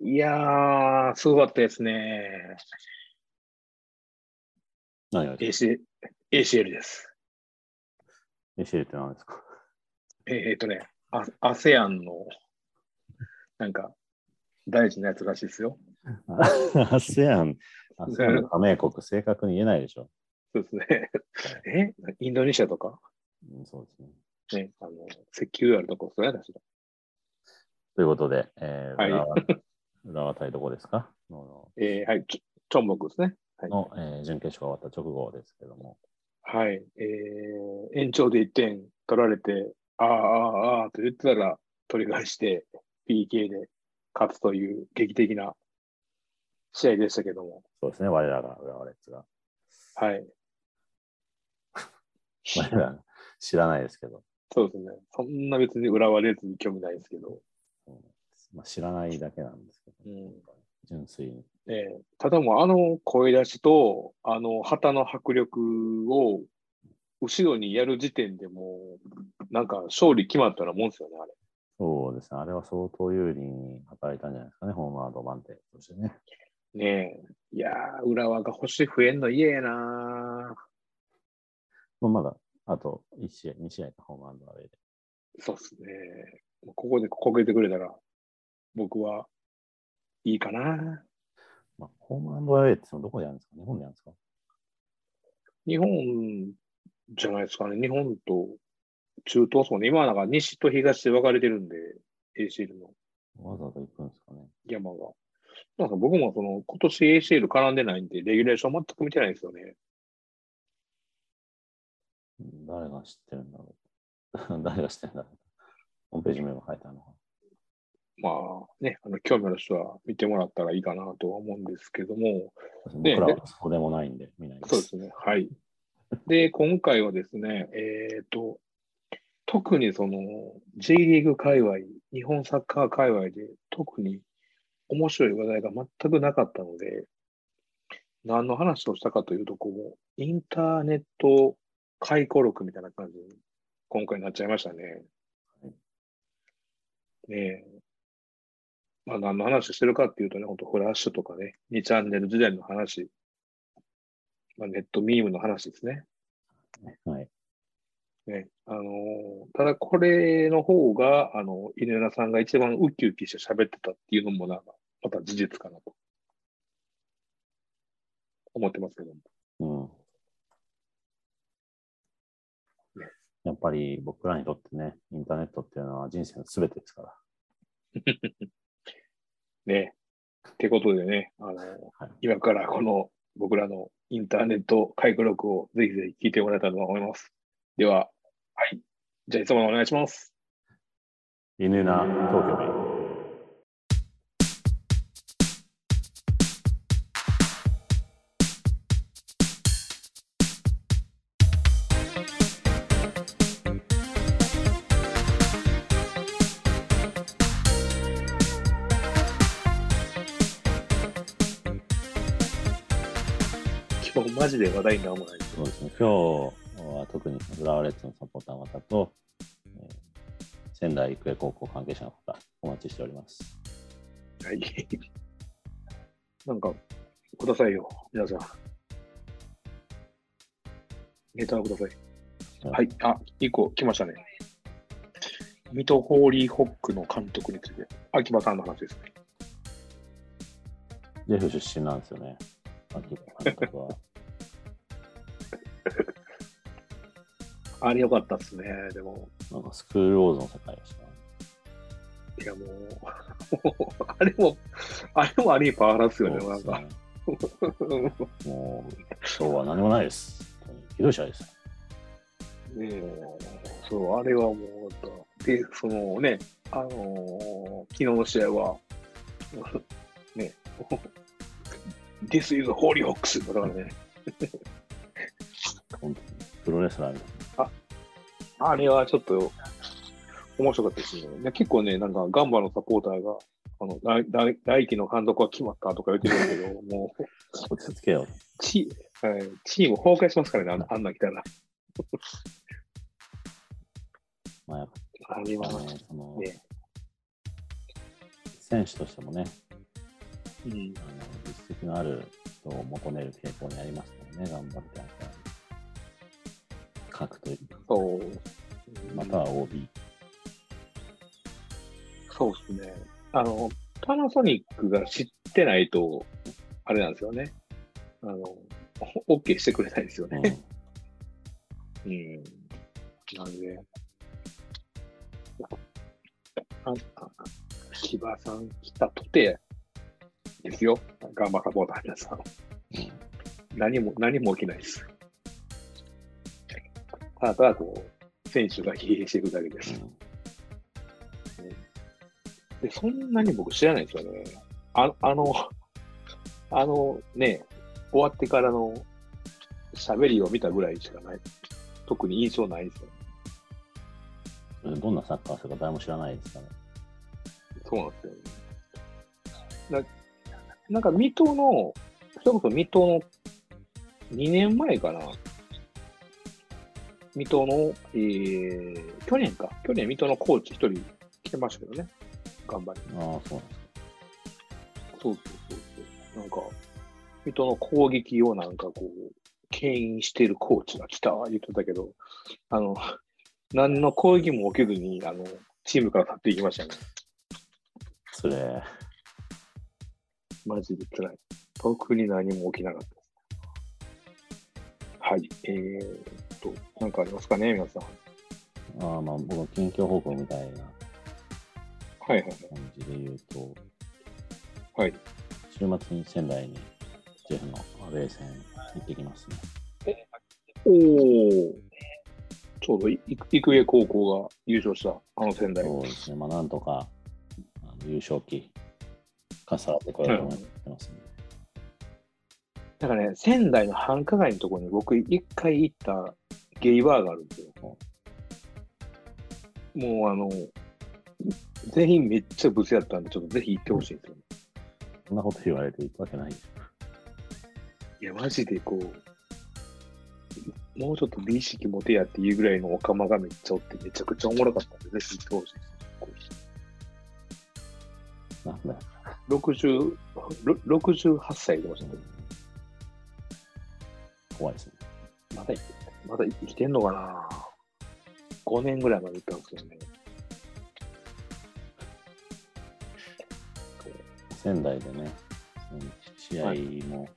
いやー、すごかったですね。何が AC ACL です。ACL って何ですか？えーえーとね、あ ASEAN の、なんか、大事なやつらしいですよ。ASEAN、ASEAN の加盟国、正確に言えないでしょ。そうですね。え？インドネシアとか、うん、そうですね。ね、あの、石油あるとこ、そうやだし。ということで、えーはい浦和浦和対どこですか？のえーはい、ちょ、ちょんぼくですね。はい。の、えー準決勝が終わった直後ですけども、はい。えー延長で1点取られて、ああ、ああ、ああと言ってたら、取り返して、PK で勝つという劇的な試合でしたけども。そうですね、我らが浦和レッズが。はい。我らが知らないですけど、そうですね。そんな別に浦和レッズに興味ないですけど。うんまあ、知らないだけなんですけど、うん純粋に。ええただもうあの声出しと、あの旗の迫力を後ろにやる時点でもう、なんか勝利決まったらもんですよね、あれ。そうですね、あれは相当有利に働いたんじゃないですかね、ホームアドバンテージとしてね。ねえ。いやー、浦和が星増えんの嫌やなまあ、まだ、あと1試合、2試合か、ホームアンドアウェイで。そうっすね。ここでこけてくれたら、僕はいいかな。まあ、ホームアンドアウェイってどこでやるんですか？日本でやるんですか？日本じゃないですかね。日本と中東そうね。今はなんか西と東で分かれてるんで、ACL のわざわざ行くんですかね？山が。なんか僕もその今年 ACL 絡んでないんで、レギュレーション全く見てないんですよね。うん誰が知ってるんだろう 誰が知ってるんだろうホームページメモ書いてあるのかまあね、あの興味ある人は見てもらったらいいかなとは思うんですけども、僕らはそうでもないんで、見ないです。そうですね。はい。で、今回はですね、えっ、と、特にその J リーグ界隈、日本サッカー界隈で特に面白い話題が全くなかったので、何の話をしたかというと、こう、インターネット回顧録みたいな感じに今回なっちゃいましたね。ねえ。まあ何の話してるかっていうとね、本当フラッシュとかね、2チャンネル時代の話、まあ、ネットミームの話ですね。はい。ねあのーただこれの方が、あの、犬山さんが一番ウキウキして喋ってたっていうのもなんか、また事実かなと思ってますけども。うんね。やっぱり僕らにとってね、インターネットっていうのは人生の全てですから。ね。ってことでね、あのーはい今からこの僕らのインターネット回顧録をぜひぜひ聞いてもらえたらと思います。では、はい。じゃあいつものお願いします。犬な東京ジで話題にならない。そうですね。今日は特に浦和レッズのサポーターの方と、えー仙台育英高校関係者の方、お待ちしております。はい。なんか、くださいよ、皆さん。ネタをください。はい。あ、一個来ましたね。水戸ホーリーホックの監督について、秋葉さんの話ですね。ジェフ出身なんですよね。秋葉監督は。あれ良かったっすね、でも。なんかスクールウォーズの世界でした。いや、もう、あれも、あれもありパワハラっすよね、なんか。もう、今日は何もないです。ひどい試合です。ねえそう、あれはもう、で、そのね、あのー昨日の試合は、ね、This is Holy Hawks だからね、本当にプロレスラーみたいあれはちょっと面白かったですね。で結構ね、なんかガンバのサポーターが、あの、大大大輝の監督は決まったとか言ってるんだけど、もう、な。落ち着けよ。チ,、はい、チーム崩壊しますからね、あんあんな来たら。まあ、やっぱね、その、ね選手としてもね、うん。あの実績のある人を求める傾向にありますからね、頑張ってあった各とそう。または OB。そうですね。あの、パナソニックが知ってないと、あれなんですよね。あの、OK してくれないですようんね。うん。なんで、あ、あ芝さん来たとて、ですよ。ガンバサポーターの皆さん。何も、何も起きないです。ただただこう、選手が疲弊していくだけです。で、そんなに僕知らないですよね。ああの、あのね、終わってからの喋りを見たぐらいしかない。特に印象ないですよ。うんどんなサッカーするか誰も知らないですからね。そうなんですよ、ね。ななんか水戸の、それこそ水戸の2年前かな。水戸の、えー、去年か。去年水戸のコーチ一人来てましたけどね。頑張り。ああ、そうなんですか。そうそうそうそう。なんか、水戸の攻撃をなんかこう、牽引しているコーチが来た言ってたけど、あの、何の攻撃も起きずに、あの、チームから去っていきましたね。それ、マジで辛い。特に何も起きなかったです。はい。えーっと、なんかありますかね、皆さん。ああまあ僕は近況報告みたいなはいはい感じで言うと、はい。週末に仙台にジェフのアウェー戦行ってきますね。おー。ちょうどい育英高校が優勝した、あの仙台。そうですね、まあなんとかあの優勝旗、かさってこようと思ってますね。だからね、仙台の繁華街のところに僕一回行ったゲイバーがあるんですよ。もうあの、全員めっちゃブスやったんで、ちょっとぜひ行ってほしいんですよね。そんなこと言われていくわけないですいや、マジでこう、もうちょっと美意識持てやっていうぐらいのオカマがめっちゃおって、めちゃくちゃおもろかったんで、ぜひ行ってほしいです。なんだよ。60ろ68歳でましたけど、怖いですね。まだ、まだ生きてんのかな ?5 年ぐらいまで行ったんですけどね。仙台でね、試合も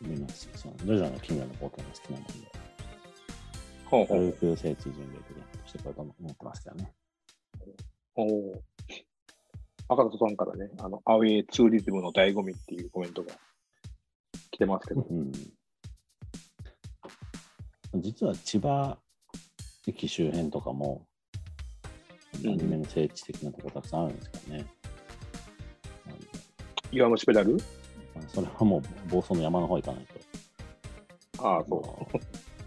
見ますし、そのジョジョの奇妙な冒険が好きなもんで、ほうほう。軽く聖地巡礼でしてこようと思ってますけどね。おお。赤田さんからね、あの、アウェイツーリズムの醍醐味っていうコメントが来てますけど、うん、実は千葉駅周辺とかも、アニメの聖地的なとこたくさんあるんですけどね。岩虫ペダル？まあそれはもう房総の山の方行かないと。ああ、そう。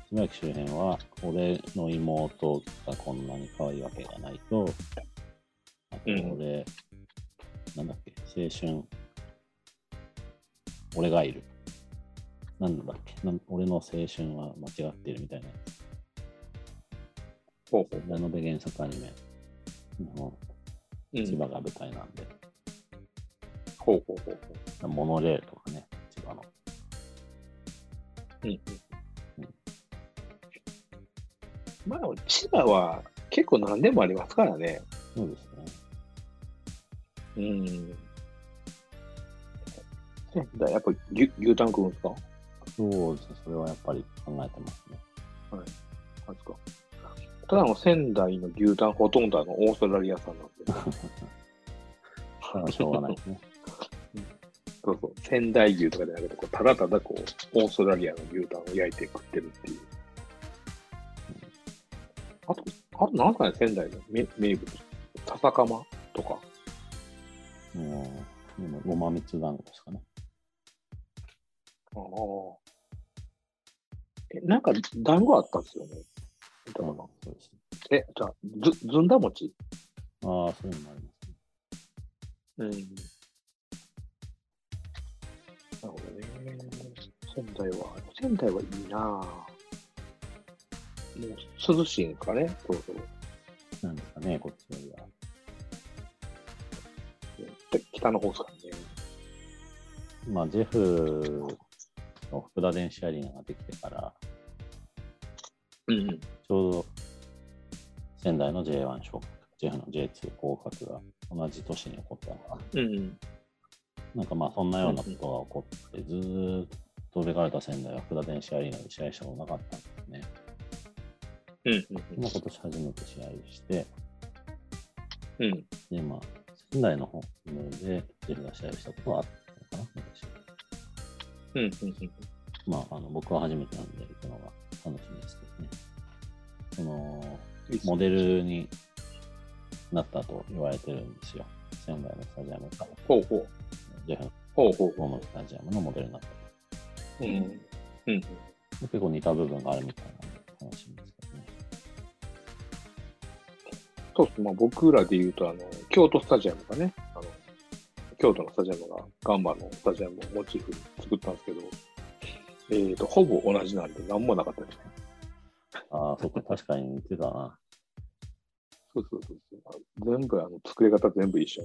千葉駅周辺は、俺の妹がこんなに可愛いわけがないと、あとうん俺、なんだっけ、青春、俺がいる。なんだっけなん俺の青春は間違っているみたいな。う。ほうほう。ラノベ原作アニメのうん、千葉が舞台なんで、ほうほうほうほモノレールとかね、千葉の。う。うんうん。まあ千葉は結構何でもありますからね。そうですね。うん。やっぱ牛牛タン食うんですか？そうですね、それはやっぱり考えてますね。なんですかただの仙台の牛タンほとんどあのオーストラリア産なんで。ただしょうがないですね。そうそう。仙台牛とかじゃなくて、こうただただこう、オーストラリアの牛タンを焼いて食ってるっていう。あと、あとなんすかね、仙台の名名物。笹かまとか。もう、でもごま蜜団子ですかね。ああ。え、なんか団子あったんですよね。見たかなそうですね。え、じゃあ、ず、ずんだ餅？ああ、そういうのもありますね。うん。なるほどね。仙台は、仙台はいいなぁ。もう涼しいんかね、そろそろ。なんですかね、こっちよりは。で北の方ですかね。まあ、ジェフの福田電子アリーナができてから。ちょうど仙台の J1 昇格、ジェフの J2 降格が同じ年に起こったのかな。うんかまあそんなようなことが起こって、ずーっとレガルタ仙台は福田電子アリーナで試合したことなかったんですね。うんうんまあ、今年初めて試合して、うん。うん。で、まあ、仙台の方でジェフが試合したことはあったのかな、昔。うんうんうん。まあ、あの僕は初めてなんで行くのが楽しみですけどね。その、モデルになったと言われてるんですよ。仙台のスタジアムから、ほうほう。ジェフほうほうほのスタジアムのモデルになったと。う。うん。うん。結構似た部分があるみたいなんで、すけどね。そうです。まあ僕らで言うと、あの、京都スタジアムがね、あの、京都のスタジアムがガンバのスタジアムをモチーフに作ったんですけど、えっ、と、ほぼ同じなんで何もなかったですね。ああ、そっか、確かに似てたな。そうそうそうそう。全部、あの、作り方全部一緒。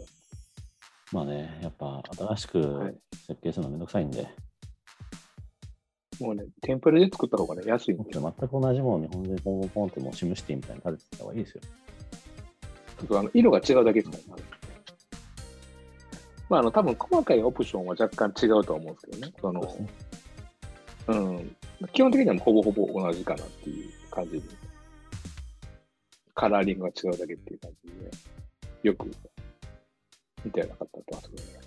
まあね、やっぱ新しはいく設計するのめんどくさいんで、もうね、テンプレで作った方がね、安いんで全く同じものを日本でポンポンポンってもうシムシティみたいに立ててた方がいいですよ。ちょっとあの色が違うだけですからね。まあ、あの、多分細かいオプションは若干違うと思うんですけどね。そのう。ん。基本的にはほぼほぼ同じかなっていう感じで。カラーリングが違うだけっていう感じで、よく似たようなかったと思いますね。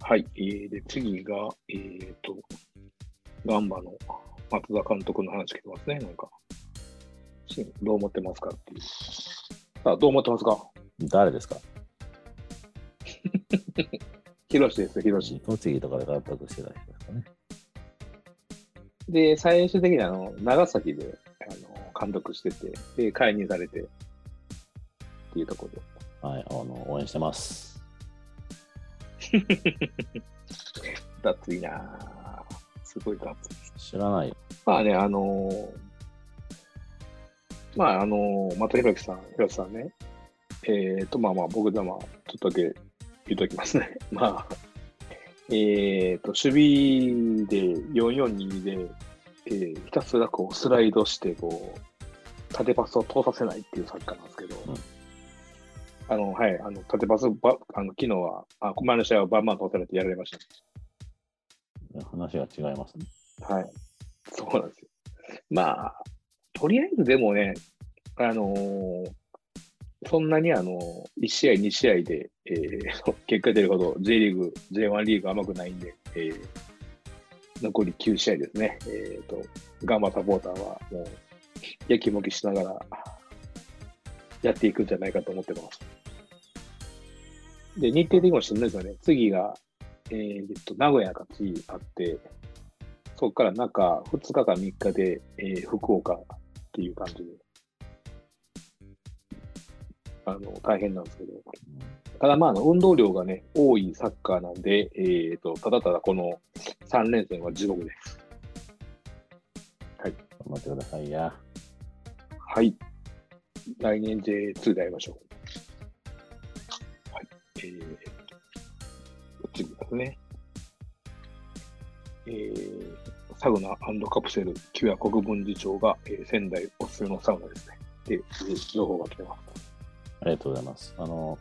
はい。えー、で、次が、えーと、ガンバの松田監督の話来てますね。なんか、どう思ってますかっていう。さあ、どう思ってますか？誰ですか？ヒロシですよ、ヒロシ。栃木とかで監督してた人ですかね。で、最終的にあの、長崎で、あの、監督してて、で、解任されて、っていうところで。はい、あの、応援してます。だついなぁすごいだつい。知らないよ。まあね、あのーまあ、あのー、松弘樹さん、広瀬さんね、えっ、と、まあまあ、僕でも、ちょっとだけ言うときますね。まあ、えっ、と、守備で442で、えーひたすらこう、スライドして、こう、縦パスを通させないっていうサッカーなんですけど、うんあの、はい、あの、縦パスば、あの、昨日は、あ、前の試合はバンバン通されてやられました。話が違いますね。はい。そうなんですよ。まあ、とりあえずでもね、あのーそんなにあの1試合、2試合で、えー 結果出るほど J リーグ、J1 リーグ甘くないんで、えー残り9試合ですね。えっ、と、ガンバサポーターはもう、やきもきしながらやっていくんじゃないかと思ってます。で、日程的にもしんどいですよね。次が、えーと、名古屋が次あって、そこから中2日か3日で、えー福岡っていう感じで、あの、大変なんですけど、ただまあ、運動量がね、多いサッカーなんで、えーっと、ただただこの3連戦は地獄です。頑張ってくださいや。はい。来年 J2 で会いましょう。はい。えー、次ですね。えー、サウナカプセル、旧夜国分寺町が、えー仙台おすすめのサウナですね。っていう情報が来てます。ありがとうございます。あの、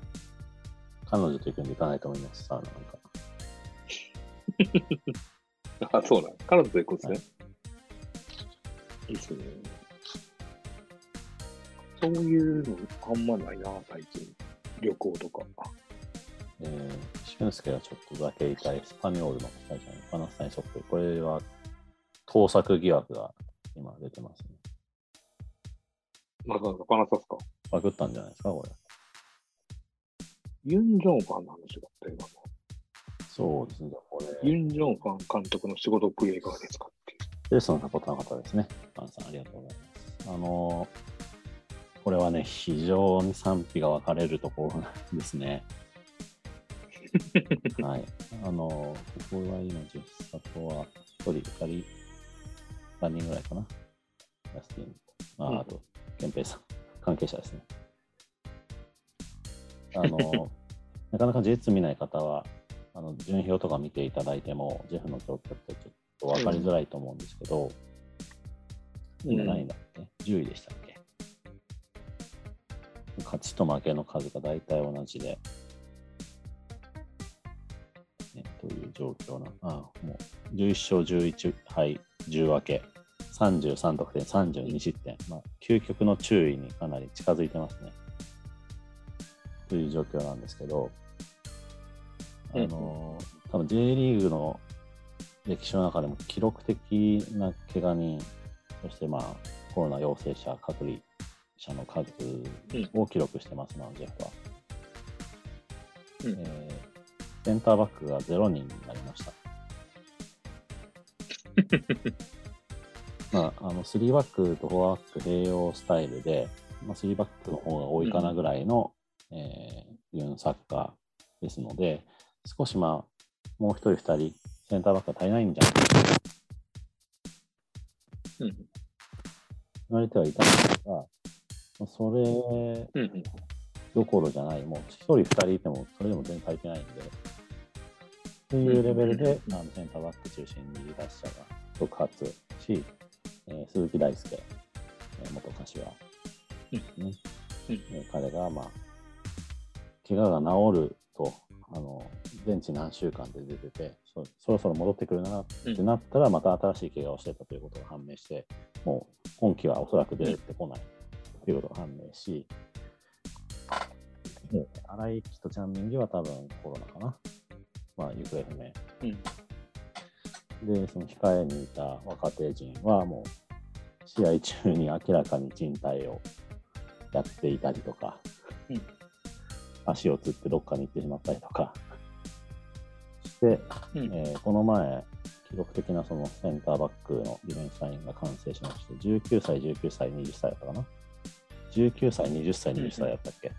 彼女と行くんで行かないと思います。サウナなんか。あ、そうなん彼女と行くんですね。いいですね。そういうのあんまないな、最近。旅行とか。えー、俊介がちょっとだけいたエスパニョールのスタジアム、パナスタインショップ。これは盗作疑惑が今出てますね。まさかパナサスか。パクったんじゃないですか、これ。ユン・ジョンファンの話があったよ。そうですね。こユれ、ン・ジョンファン監督の仕事プレイいかがですかっていう。レストのサポーターの方ですね。パンさん、ありがとうございます。あのーこれはね、非常に賛否が分かれるところなんですね。はい。あのーここは今、実サポは1人、2人、3人ぐらいかな。ラスティン。あうんあと、ケンペイさん、関係者ですね。あのー なかなか J2 見ない方は、ああの順表とか見ていただいても、ジェフの状況ってちょっと分かりづらいと思うんですけど、今何位だっけ、?10 位でしたっけ？勝ちと負けの数が大体同じで、ね、という状況な。あもう11勝11敗10分け、33得点、32失点、まあ、究極の注意にかなり近づいてますね。という状況なんですけど、あの、多分 J リーグの歴史の中でも記録的な怪我人、そしてまあコロナ陽性者、隔離者の数を記録してますな、ジェフは。うんえーセンターバックが0人になりました。まあ、あの3バックと4バック併用スタイルで、まあ、3バックの方が多いかなぐらいの、えーユンサッカーですので、少しまあ、もう1人、2人、センターバックが足りないんじゃないかとうん。言われてはいたんですが、まあそれうん。うん。どころじゃない、もう1人、2人いても、それでも全然足りてないんで、というレベルで、あのセンターバック中心にリーダー者が続発し、えー鈴木大輔、えー元柏ですね、うん。えー彼が、まあ、怪我が治ると、あのベンチ何週間で出ててそ、そろそろ戻ってくるなってなったら、また新しい怪我をしてたということが判明して、もう今季はおそらく出てこないということが判明し、で荒井貴とチャンミンギは多分コロナかな。まあ、行方不明。うん。で、その控えにいた若手陣はもう、試合中に明らかに人体をやっていたりとか、うん足をつってどっかに行ってしまったりとかして、うん。えーこの前、記録的なそのセンターバックのディフェンスラインが完成しまして、19歳、19歳、20歳だったかな ?19 歳、20歳、20歳だったっけ、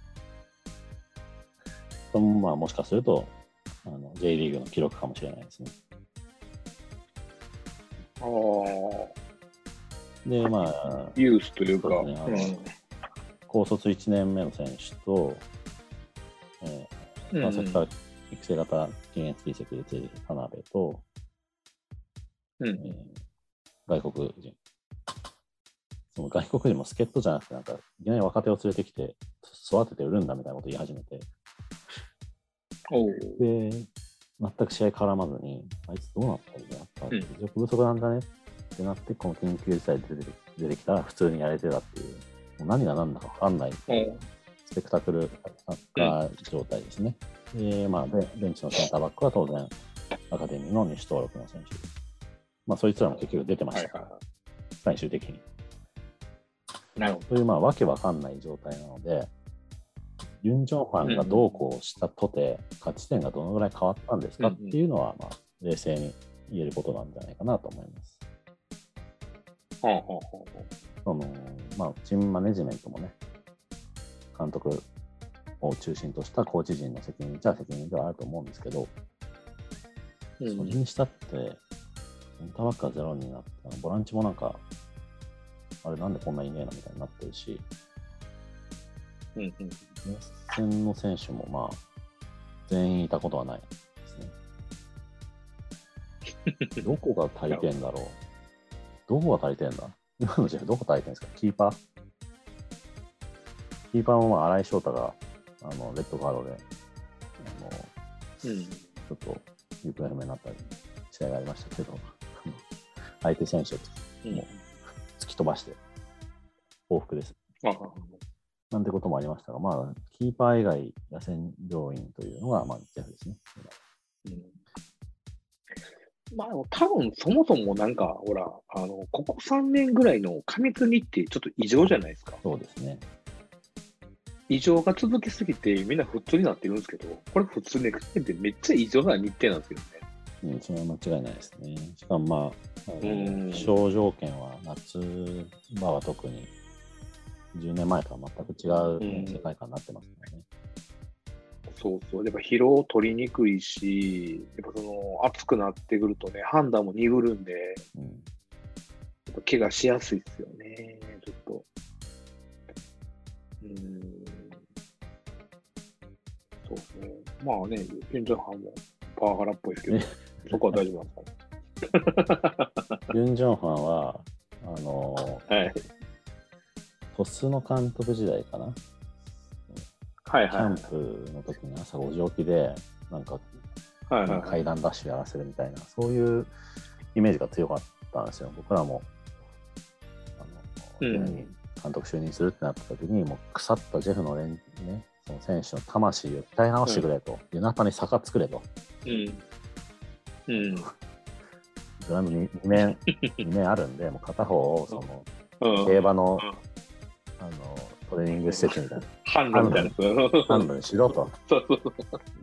ともまあ、もしかするとあの J リーグの記録かもしれないですね。ああ、で、まあ、ユースというか、そうですね高卒1年目の選手と、えーうん。まあ、そこから育成型禁越移籍で出て田辺と、うん。えー外国人。その外国人も助っ人じゃなくて、なんか、いきなり若手を連れてきて、育てて売るんだみたいなこと言い始めて。で、全く試合絡まずに、あいつどうなったんだやっぱ、うん実力不足なんだねってなって、この緊急事態で出て出てきたら普通にやれてたっていう、もう何が何だか分かんない。スペクタクルサッカー状態ですね。で、まあ、ベベンチのセンターバックは当然、アカデミーの西登録の選手です。まあ、そいつらも結局出てましたから、はいはいは最終的に。い。なるほという、まあ、わけわかんない状態なので、ユン・ジョンファンがどうこうしたとて、勝ち点がどのぐらい変わったんですかっていうのは、まあ、冷静に言えることなんじゃないかなと思います。ど。はあはあはそのまあ、チームマネジメントもね、監督を中心としたコーチ陣の責任じゃ責任ではあると思うんですけど。それにしたって、センターバックがゼロになったボランチもなんか、あれなんでこんないねえなみたいになってるし、うんうん。熱戦の選手もまあ、全員いたことはないですね。どこが足りてんだろうどこが足りてんだ？今のジェフどこ足りてんですか？キーパー？キーパーもまあ、新井翔太が、あの、レッドカードで、あの、うん。ちょっと行方不明になったり、試合がありましたけど、相手選手をうんもう突き飛ばして、往復です。ああ。なんてこともありましたが、まあ、キーパー以外、野戦要員というのが、まあ、ジェフですね。うんまあ、多分そもそもなんか、ほら、あの、ここ3年ぐらいの過密日程、ちょっと異常じゃないですか。そうですね。異常が続きすぎて、みんな普通になってるんですけど、これ普通に考えてめっちゃ異常な日程なんですよね。うん、それは間違いないですね。しかも、まあ、あうんの気象条件は夏場は特に10年前とは全く違うね、うん世界観になってますからね。そうそう。やっぱ疲労取りにくいし、やっぱその、暑くなってくるとね、判断も鈍るんで、うん、やっぱ怪我しやすいですよね、ちょっと。うーん。そうですね。まあね、ユン・ジョンハンもパワハラっぽいですけど、そこは大丈夫なんですか ユン・ジョンファンは、あの、はい。鳥栖の監督時代かな、はいキャンはい。プの時に朝5時起きで、なんかはいはいはい。階段ダッシュやらせるみたいな、そういうイメージが強かったんですよ。僕らも、あの、うん監督就任するってなった時に、もう腐ったジェフの連、ね、その選手の魂を鍛え直してくれと、夜中に坂作れと、うん。うん。グラウンドに2面、二面あるんで、もう片方をそのうん。競馬のうんあのトレーニング施設みたいな、販路みたいなやつ。ハンドにしろと。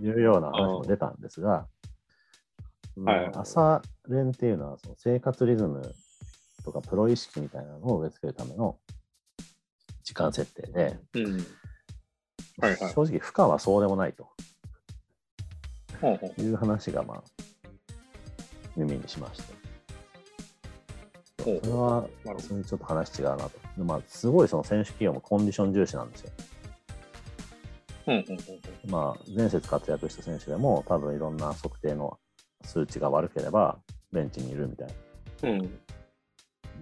いうような話も出たんですが、はい朝練っていうのはその生活リズムとかプロ意識みたいなのを植え付けるための時間設定で、うん。はいはい正直負荷はそうでもないという話がまあ耳にしました。それはそれちょっと話違うなと。でまあ、すごいその選手企業もコンディション重視なんですよ。うんうんうんまあ、前節活躍した選手でも多分いろんな測定の数値が悪ければベンチにいるみたいなうん。うん。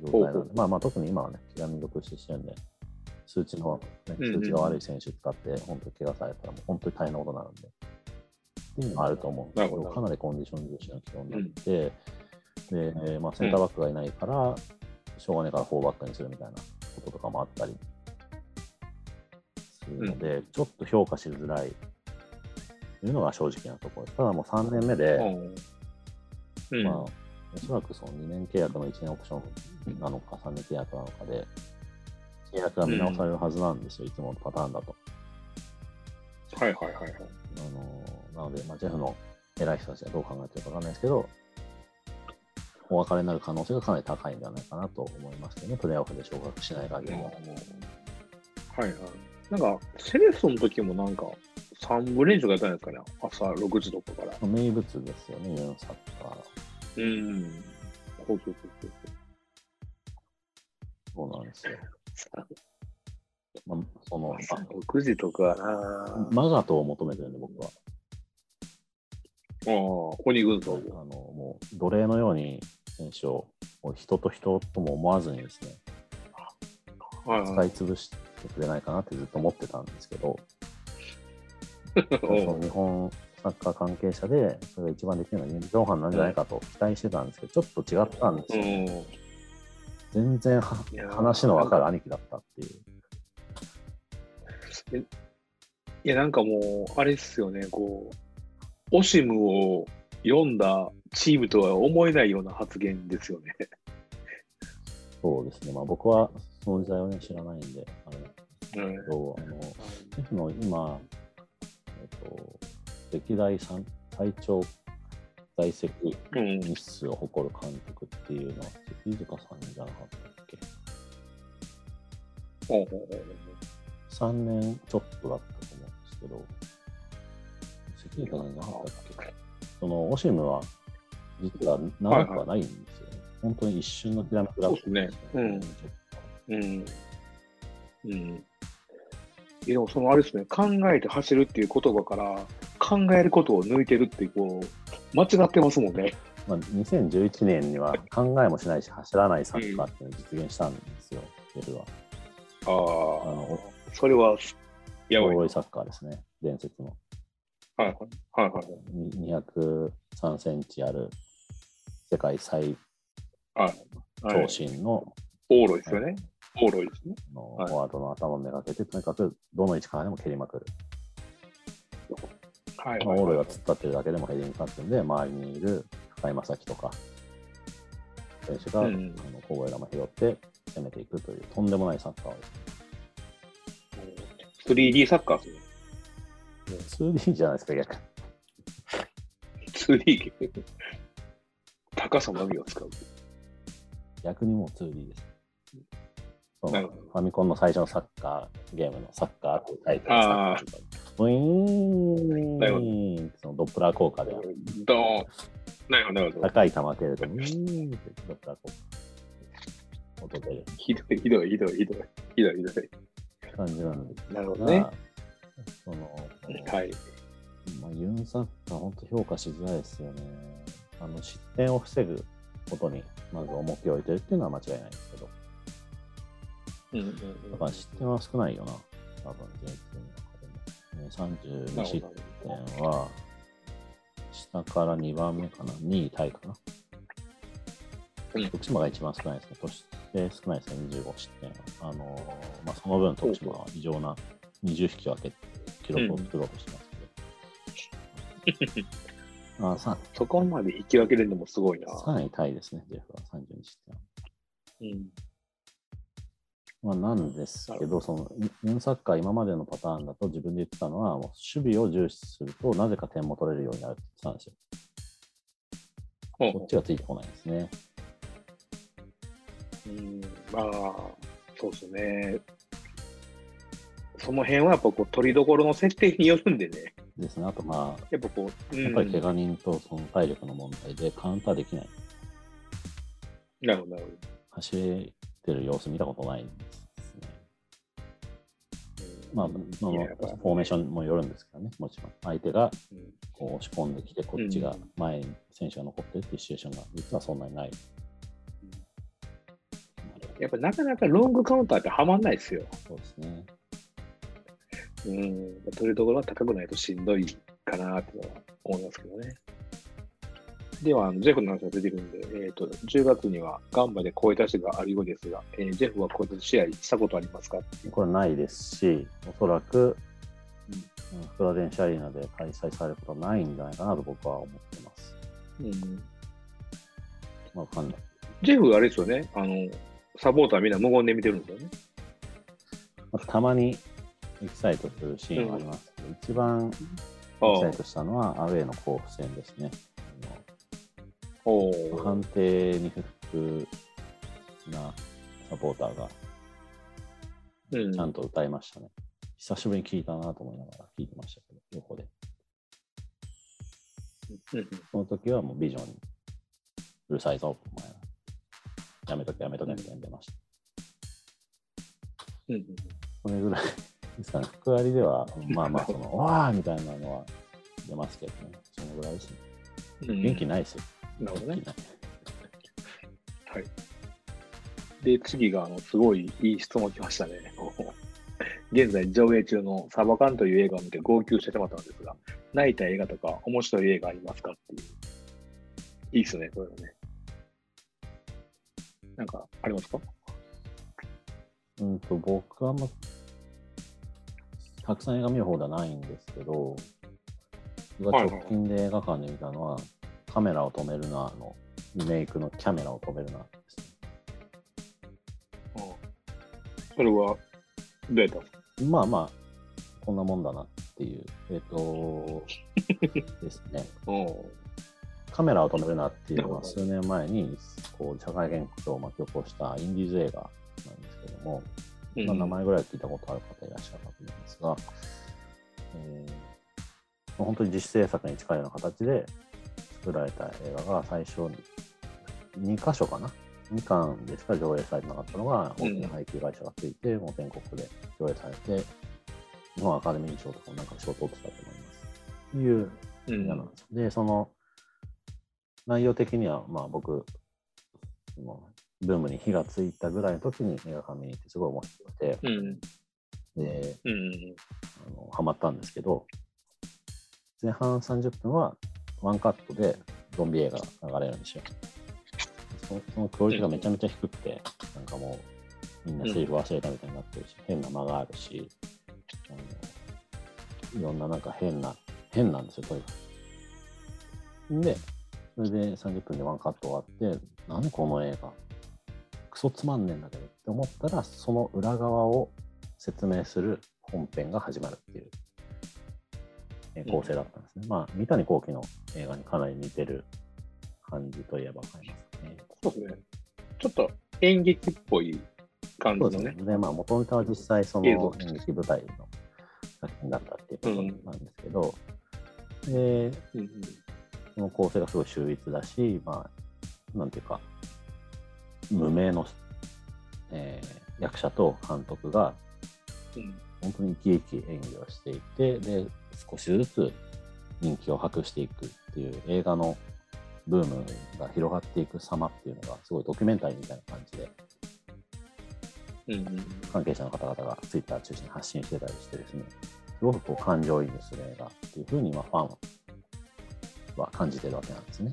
状態なんで、まあまあ特に今はね、怪我民族してるんで、数値の、ね、うんうん数値が悪い選手使って、本当に怪我されたらもう本当に大変なことになるんで、っていうのがあると思うんですけど、かなりコンディション重視が基本になって、で、まあ、センターバックがいないから、しょうがないから4バックにするみたいなこととかもあったりするので、ちょっと評価しづらいというのが正直なところです。ただもう3年目で、うん。まあ、おそらくその2年契約の1年オプションなのか、3年契約なのかで、契約が見直されるはずなんですよ、いつものパターンだと。はいはいはいはい。あのなので、まあ、ジェフの偉い人たちがどう考えてるかわかんないですけど、お別れになる可能性がかなり高いんじゃないかなと思いますけどね、プレーオフで昇格しない限りは。はいはい。なんか、セレッソの時もなんか、3部練習がやったんですかね、朝6時とかから。名物ですよね、ユンサッカー。うん。そうそうそうそう。そうなんですよ。まあ、その、朝6時とかなマガトを求めてるんで、僕は。ああ、鬼軍曹。あのもう奴隷のように選手を人と人とも思わずにですね、はいはい。使い潰してくれないかなってずっと思ってたんですけど、その日本サッカー関係者でそれが一番できるのはユン・ジョンハンなんじゃないかと期待してたんですけど、ちょっと違ったんですうよ。全然話の分かる兄貴だったっていう。いや、なんかもう、あれっすよね、こう、オシムを読んだチームとは思えないような発言ですよね。そうですね、まあ、僕はその時代をね、知らないんで、あれなんですうんあのシェフの今、えっと、歴代最最長在籍うん。日数を誇る監督っていうのは、関塚さんじゃなかったっけ？ほうほうほう ?3 年ちょっとだったと思うんですけど、関塚さんじゃなかったっけ？その、オシムは、実は長くはないんですよね。本当に一瞬のきらめくだったそうですねうんうん。でもそのあれですね、考えて走るっていう言葉から、考えることを抜いてるって、こう、間違ってますもんね。とまあ、2011年には考えもしないし、走らないサッカーっていうのを実現したんですよ、ベルは。ああそれは、やばいいサッカーですね、伝説の。はい。はいはい。に203センチある世界最はい。長身のオーロイですよね。オーロイですね。フォワードの頭をめがけて、とにかくどの位置からでも蹴りまくる。はいまあ、オーロイが突っ立ってるだけでもヘディング勝つんで、周りにいる高井正樹とか、選手が、うんあの小声玉拾って攻めていくという、とんでもないサッカーをですね。3D サッカーですね。2D じゃないですか、逆に。2D 高さのみを使う。逆にもう 2D です。ファミコンの最初のサッカーゲームのサッカーっていうタイトルあーサッカーンそのドップラー効果でドーン。なるほど、なるほど。高い球蹴るとブイーンってドップラー効果音出るひどい、ひどい、ひどい、ひどい、ひどい、ひどい。感じなんですなるほどね。が、その、はい。まあ、ユンサッカー、本当評価しづらいですよね。あの失点を防ぐことにまず重きを置いてるっていうのは間違いないんですけど、うんうんうんだから失点は少ないよな、多分 J2 の中でも。ね、32失点は、下から2番目かな、2位タイかな。うん徳島が一番少ないですね。そして少ないですね、25失点は。あのーまあ、その分、徳島は異常な20引き分け記録を作ろうとしてますけど。あさそこまで引き分けれるのもすごいな。3位タイですね、ジェフは32失点。うん。まあ、なんですけど、そのユンサッカー、今までのパターンだと自分で言ってたのは、もう守備を重視すると、なぜか点も取れるようになるって言ってたんですよ。こっちがついてこないですね。うん、まあ、そうですね。その辺はやっぱこう、取りどころの設定によるんでね。ですね。あと、まやっぱこう、あ、うん、やっぱり怪我人とその体力の問題でカウンターできない。なるほど、なるほど。走ってる様子見たことないんですね。うんまあ、フォーメーションもよるんですけどね、もちろん。相手がうんこう押し込んできて、こっちがうん前に選手が残ってるっていうシチュエーションが実はそんなにない。やっぱなかなかロングカウンターってはまんないですよ。そうですね。うん、取りどころが高くないとしんどいかなっていうのは思いますけどね。では、あのジェフの話が出てるんで、えーと、10月にはガンバで声出しがあるようですが、えージェフは声出し試合したことありますか？これないですし、おそらく、うん福田電子アリーナで開催されることはないんじゃないかなと僕は思ってます。うん、まあ、わかんない。ジェフ、あれですよね、あの、サポーターみんな無言で見てるんですよね。まあ、たまにエキサイトするシーンはありますけど、一番エキあサイトしたのはアウェーの甲府戦ですね。判定に不服なサポーターがうんちゃんと歌いましたね。久しぶりに聞いたなと思いながら聞いてましたけど、横で。うんその時はもうビジョンにうるさいぞ、お前ら。やめとけやめとけみたいに出ました。うんうんそれぐらいですかね。福割りでは、まあまあ、その、わーみたいなのは出ますけどね。そのぐらいですね。うん元気ないですよ。なるほどね。はい。で、次が、あの、すごいいい質問来ましたね。現在上映中のサバカンという映画を見て号泣してしまったのですが、泣いた映画とか面白い映画ありますかっていう。いいっすね、これはね。なんか、ありますか？うんと、僕はあんま、たくさん映画見る方ではないんですけど、僕が直近で映画館で見たのは、カメラを止めるなのリメイクのキャメラを止めるなですね。それは、どうやったまあまあ、こんなもんだなっていう、えっ、と、ですね。うんカメラを止めるなっていうのは数年前にこう社会現象を巻き起こしたインディーズ映画なんですけども、まあ、名前ぐらい聞いたことある方いらっしゃるかと思いますが、えーまあ本当に自主制作に近いような形で作られた映画が最初に2箇所かな？2巻でしか上映されてなかったのが大きな配給会社がついて、もう全国で上映されて日本アカデミー賞とかもなんか賞を取ってたと思います。いううん。映画なんです。で、その内容的には、まあ僕、ブームに火がついたぐらいの時に映画館見に行ってすごい面白くて、うん。で、うん。あのハマったんですけど、前半30分はワンカットでゾンビ映画が流れるんですよ。そそのクオリティがめちゃめちゃ低くて、なんかもうみんなセリフ忘れたみたいになってるし、変な間があるし、あのいろんななんか変な、変なんですよ、とにかく。で、それで30分でワンカット終わって、何この映画、クソつまんねえんだけどって思ったら、その裏側を説明する本編が始まるっていう、えー構成だったんですね。まあ、三谷幸喜の映画にかなり似てる感じといえばわかりますかね。そうですね。ちょっと演劇っぽい感じのね。そうですね。で、まあ、元ネタは実際、その演劇舞台の作品だったっていうことうんなんですけど、で、うんうんその構成がすごい秀逸だし、まあ、なんていうか、無名の、えー役者と監督がうん。本当に生き生き演技をしていて、で、少しずつ人気を博していくっていう映画のブームが広がっていく様っていうのが、すごいドキュメンタリーみたいな感じで、うんうん関係者の方々がツイッター中心に発信してたりしてですね、すごくこう感情移入する映画っていうふうに、まあ、ファンは感じてるわけなんですね。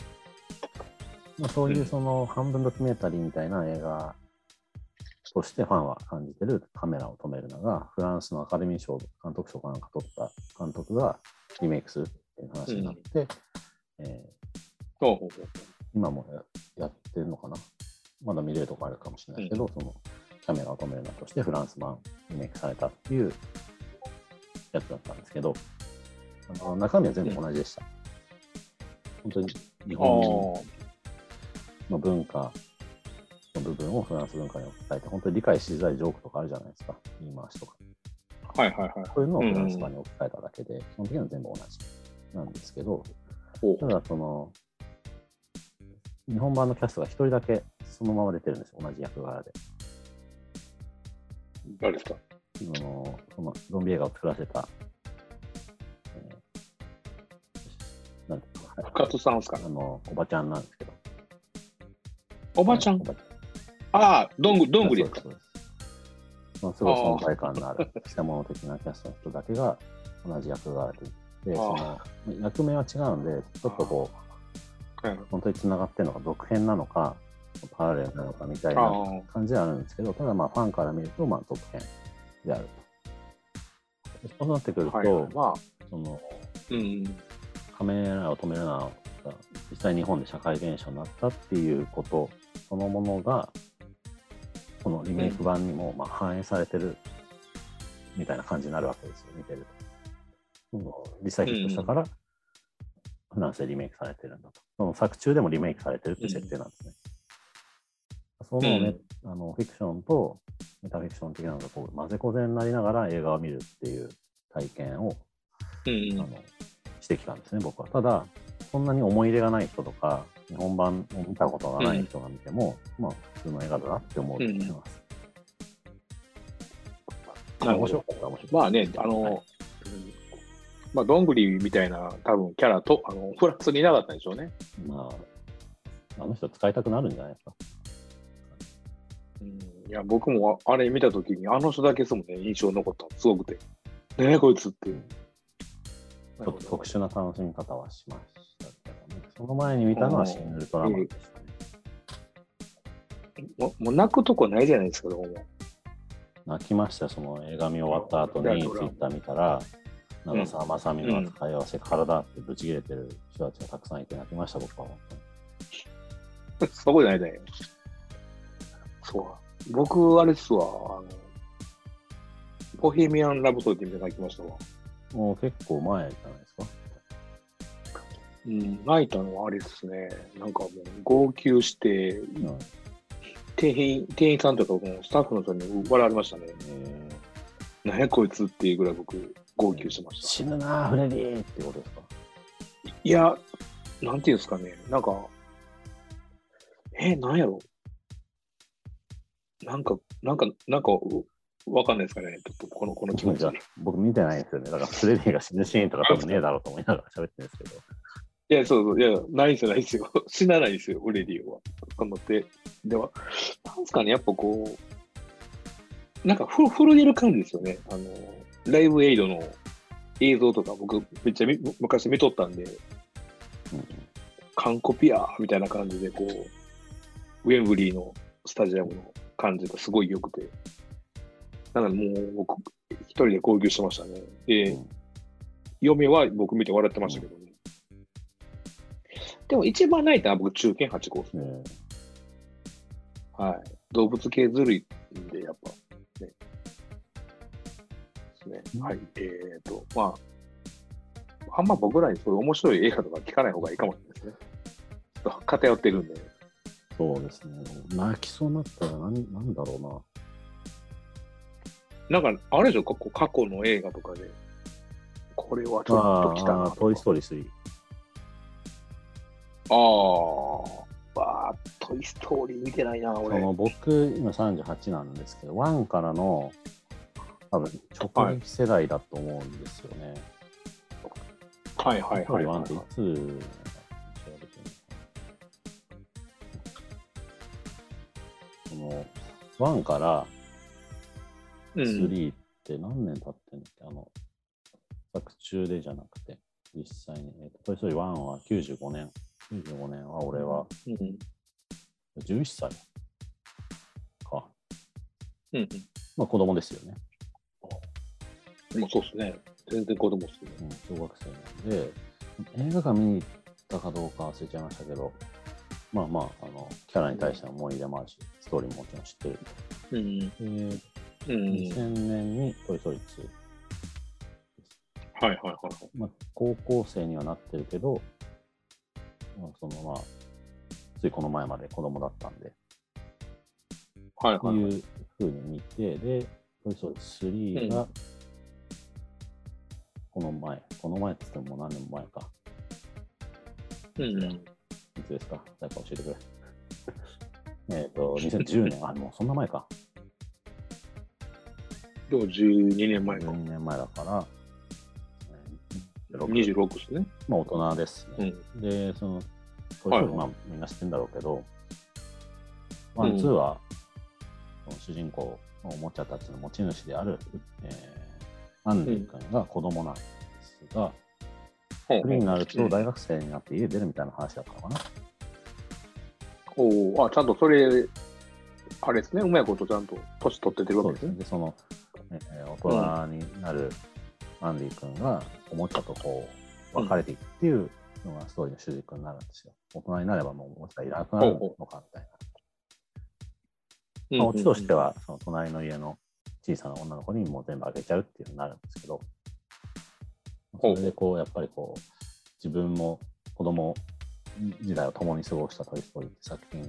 まあ、そういうその半分ドキュメンタリーみたいな映画としてファンは感じてるカメラを止めるのが、フランスのアカデミー賞、監督賞かなんか取った監督がリメイクするっていう話になって、うほうほう今もややってるのかな？まだ見れるとこあるかもしれないけど、そのカメラを止めるなとしてフランス版リメイクされたっていうやつだったんですけど、あの中身は全部同じでした。本当に日本の文化の部分をフランス文化に置き換えて、本当に理解しづらいジョークとかあるじゃないですか、言い回しとか。はいはいはい。そういうのをフランス版に置き換えただけで、基本的には全部同じなんですけど、ただその、日本版のキャストが一人だけそのまま出てるんですよ、同じ役柄で。誰ですか？そのそのゾンビ映画を作らせた、えーなんていうのかな深津さんですかあのおばちゃんなんですけど。おばちゃんおばちああ、どんぐどゃんんぐりですか？そうですそうです。そのすごい存在感のある、したもの的なキャストの人だけが同じ役柄で、でその役名は違うんで、ちょっとこう、はい本当に繋がってるのか、続編なのか、パラレルなのかみたいあな感じではあるんですけど、ただまあファンから見ると、まあ続編であると。でそうなってくるあ、と、はいはい。まあ、そのうん。カメラを止めるなが実際日本で社会現象になったっていうことそのものがこのリメイク版にもまあ反映されてるみたいな感じになるわけですよ見てると。その実際ヒットしたからフランスでリメイクされてるんだと。その作中でもリメイクされてるって設定なんですね。そのね、あのフィクションとメタフィクション的なのがこう混ぜこぜになりながら映画を見るっていう体験をうんあのしてきたんですね、僕は。ただ、そんなに思い入れがない人とか、日本版を見たことがない人が見ても、まあ、普通の映画だなって思うと思います。なるほど面白かったら面白い。まあね、あの、うんまあ、どんぐりみたいな多分キャラと、あの、フランスにいなかったんでしょうね。まあ、あの人使いたくなるんじゃないですか。うん、いや、僕もああれ見たときに、あの人だけですもんね、印象に残ったのすごくて。ねえ、こいつっていう。ちょっと特殊な楽しみ方はしまし。その前に見たのはシン・ウルトラマンでしたね。もうもう泣くとこないじゃないですか、どうも。泣きましたよ、その映画見終わった後にツイッター見たら、長澤まさみの扱い合わせ体ってぶち切れてる人たちがたくさんいて泣きました、僕は本当に。そこじゃないだよ。そう。僕、あれっすわ、あの、ボヘミアン・ラブソディみたいなの書きましたわ。もう結構前じゃ。うん、泣いたのはあれですね。なんかもう、号泣して、うん店員、店員さんとかもうスタッフの人に笑われましたね。えー何やこいつっていうぐらい僕、号泣しました。死ぬな、フレディってことですか？いや、なんていうんですかね、なんか、え、なんやろ？なんか、なんか、なんか、うわかんないですかね、ちょっとこの、この気持ちじゃあ。僕見てないんですよね。だからフレディが死ぬシーンとか多分ねえだろうと思いながら喋ってるんですけど。いや、そうそう、いや、ないですよ、ないですよ。死なないですよ、ウレディオは。その手。では、なんですかね、やっぱこう、なんかふ、震える感じですよね。あの、ライブエイドの映像とか、僕、めっちゃみ昔見とったんで、うん完コピアみたいな感じで、こう、ウェンブリーのスタジアムの感じがすごい良くて、なのでもう僕、一人で号泣してましたね。で、うん嫁は僕見て笑ってましたけどね。でも一番泣いたのは僕、中堅8号ですね。ねはい。動物系ずるいんで、やっぱ、ね。ですね。はい。えっ、と、まあ、あんま僕らにそういう面白い映画とか聞かない方がいいかもしれないですね。ちょっと偏ってるんで。そうですね。泣きそうになったら何なんだろうな。なんか、あれでしょ、過去過去の映画とかで、これはちょっと来たなああ、トイ・ストーリー3。ああ、わあ、トイ・ストーリー見てないな、俺。その僕、今38なんですけど、1からの多分直撃世代だと思うんですよね。はいはいはい、はいトイ・ストーリー1っていつその、1からうん。3って何年経ってんだっけ、あの、作中でじゃなくて、実際に。えーとトイ・ストーリー1は95年。95年は俺はうん。11歳か。うん。まあ子供ですよね。うん。もうそうですね。全然子供っすね。うん、小学生なんで、映画館見に行ったかどうか忘れちゃいましたけど、まあまあ、あのキャラに対しての思い出もあるし、ストーリーももちろん知ってる。うん。で、うん。2000年にトイ・ストーリー2。はいはいはいはい。まあ、高校生にはなってるけど、まあ、そのまあ、ついこの前まで子供だったんで、はいはいはい。うふうに見て、で、トイ・ストーリー3が、この前、この前って言っても何年も前か。うん。いつですか？誰か教えてくれ。えっと、2010年、あ、もうそんな前か。でも12年前か。12年前だから、えー26 26ですね。まあ大人ですうね。ん。で、その、トイ・ストはいーリーまあみんな知ってるんだろうけど、 One、うん Two は、その主人公のおもちゃたちの持ち主である、えーアンディ君が子供なんですが、ほう Three になるうんと大学生になって家出るみたいな話だったのかな。おお、あ、ちゃんとそれ、あれですね、うまいことちゃんと年取っててるわけですね。ですね。で、その、えー大人になるアンディ君がおもちゃとこう別れていくっていうのがストーリーの主軸になるんですよ。大人になればもうおもちゃいらなくなるのかみたいな。まあ、オチとしては、その隣の家の小さな女の子にもう全部あげちゃうっていうふうになるんですけど、それでこう、やっぱりこう、自分も子供時代を共に過ごしたトイ・ストーリーって作品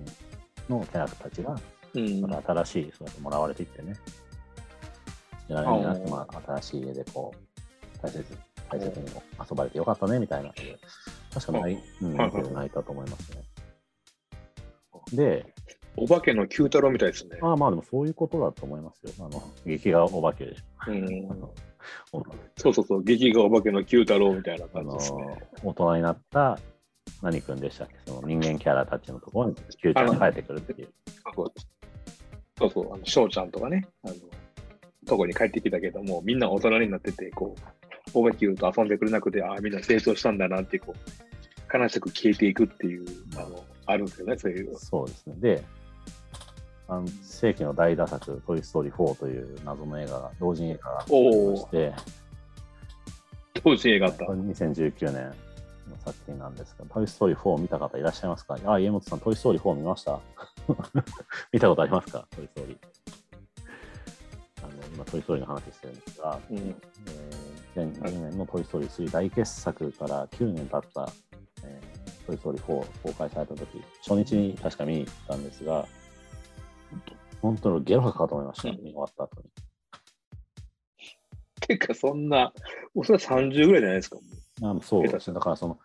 のキャラクターたちが、うん、また新しい、そうやってもらわれていってね、捨てられるんじゃなくて、まあ、新しい家でこう、大切大切に遊ばれてよかったね、みたいな。確か泣い,、うん、泣いたと思いますね。で、お化けの九太郎みたいですね。まあまあ、でもそういうことだと思いますよ。あの、劇画お化けでしうん、ょ。あのそうそうそう、劇画お化けの九太郎みたいなあ感じですね。の大人になった何君でしたっけ？その人間キャラたちのところにキューちゃんに帰ってくるっていう。そうそう、あの翔ちゃんとかね、あの、とこに帰ってきたけども、みんな大人になってて、こう、お化けと遊んでくれなくて、ああ、みんな成長したんだなって、こう、悲しく消えていくっていう、あの、あるんですよね、そういう。そうですね。で、あの世紀の大打作、トイ・ストーリー4という謎の映画が、同人映画がありまして、当時映画あった。2019年の作品なんですが、トイ・ストーリー4を見た方いらっしゃいますか？あ、家元さん、トイ・ストーリー4見ました？見たことありますか？トイ・ストーリー。あの今、トイ・ストーリーの話してるんですが、うん、えー、2002年のトイ・ストーリー3大傑作から9年経った、えートイ・ストーリー4公開された時初日に確か見に行ったんですが、本当にゲロがかかと思いました、うん見終わった後に。てか、そんな、もうそれは30ぐらいじゃないですか。あそうですね、だからその、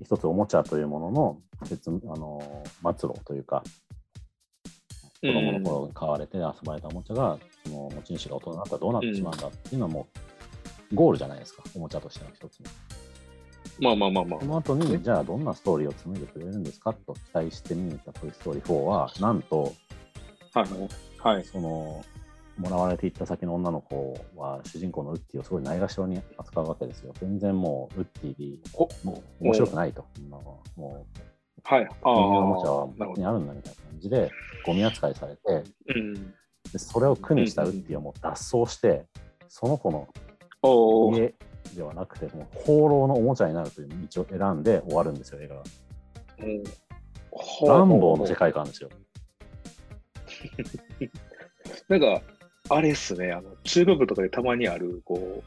一つおもちゃというものの別、あの末路というか、子供の頃に買われて遊ばれたおもちゃが、その持ち主が大人になったらどうなってしまうんだっていうのはもう、ゴールじゃないですか、おもちゃとしての一つの。まあまあまあまあそ。の後に、じゃあどんなストーリーを紡いでくれるんですかと期待して見に行ったトイ・ストーリー4は、なんと、はいはい。はい。その、もらわれていった先の女の子は、主人公のウッディをすごいないがしろに扱うわけですよ。全然もう、ウッディ、おもう面白くないと。そんなのはもう、はい。あおもちゃはこ。にあるんだみたいな感じで、ゴミ扱いされて、うん。でそれを苦にしたウッディはもう脱走して、その子の。家ではなくて、もう放浪のおもちゃになるという道を選んで終わるんですよ、映画が。うんランボーの世界観ですよ。なんか、あれっすね、あの中国とかでたまにある、こう、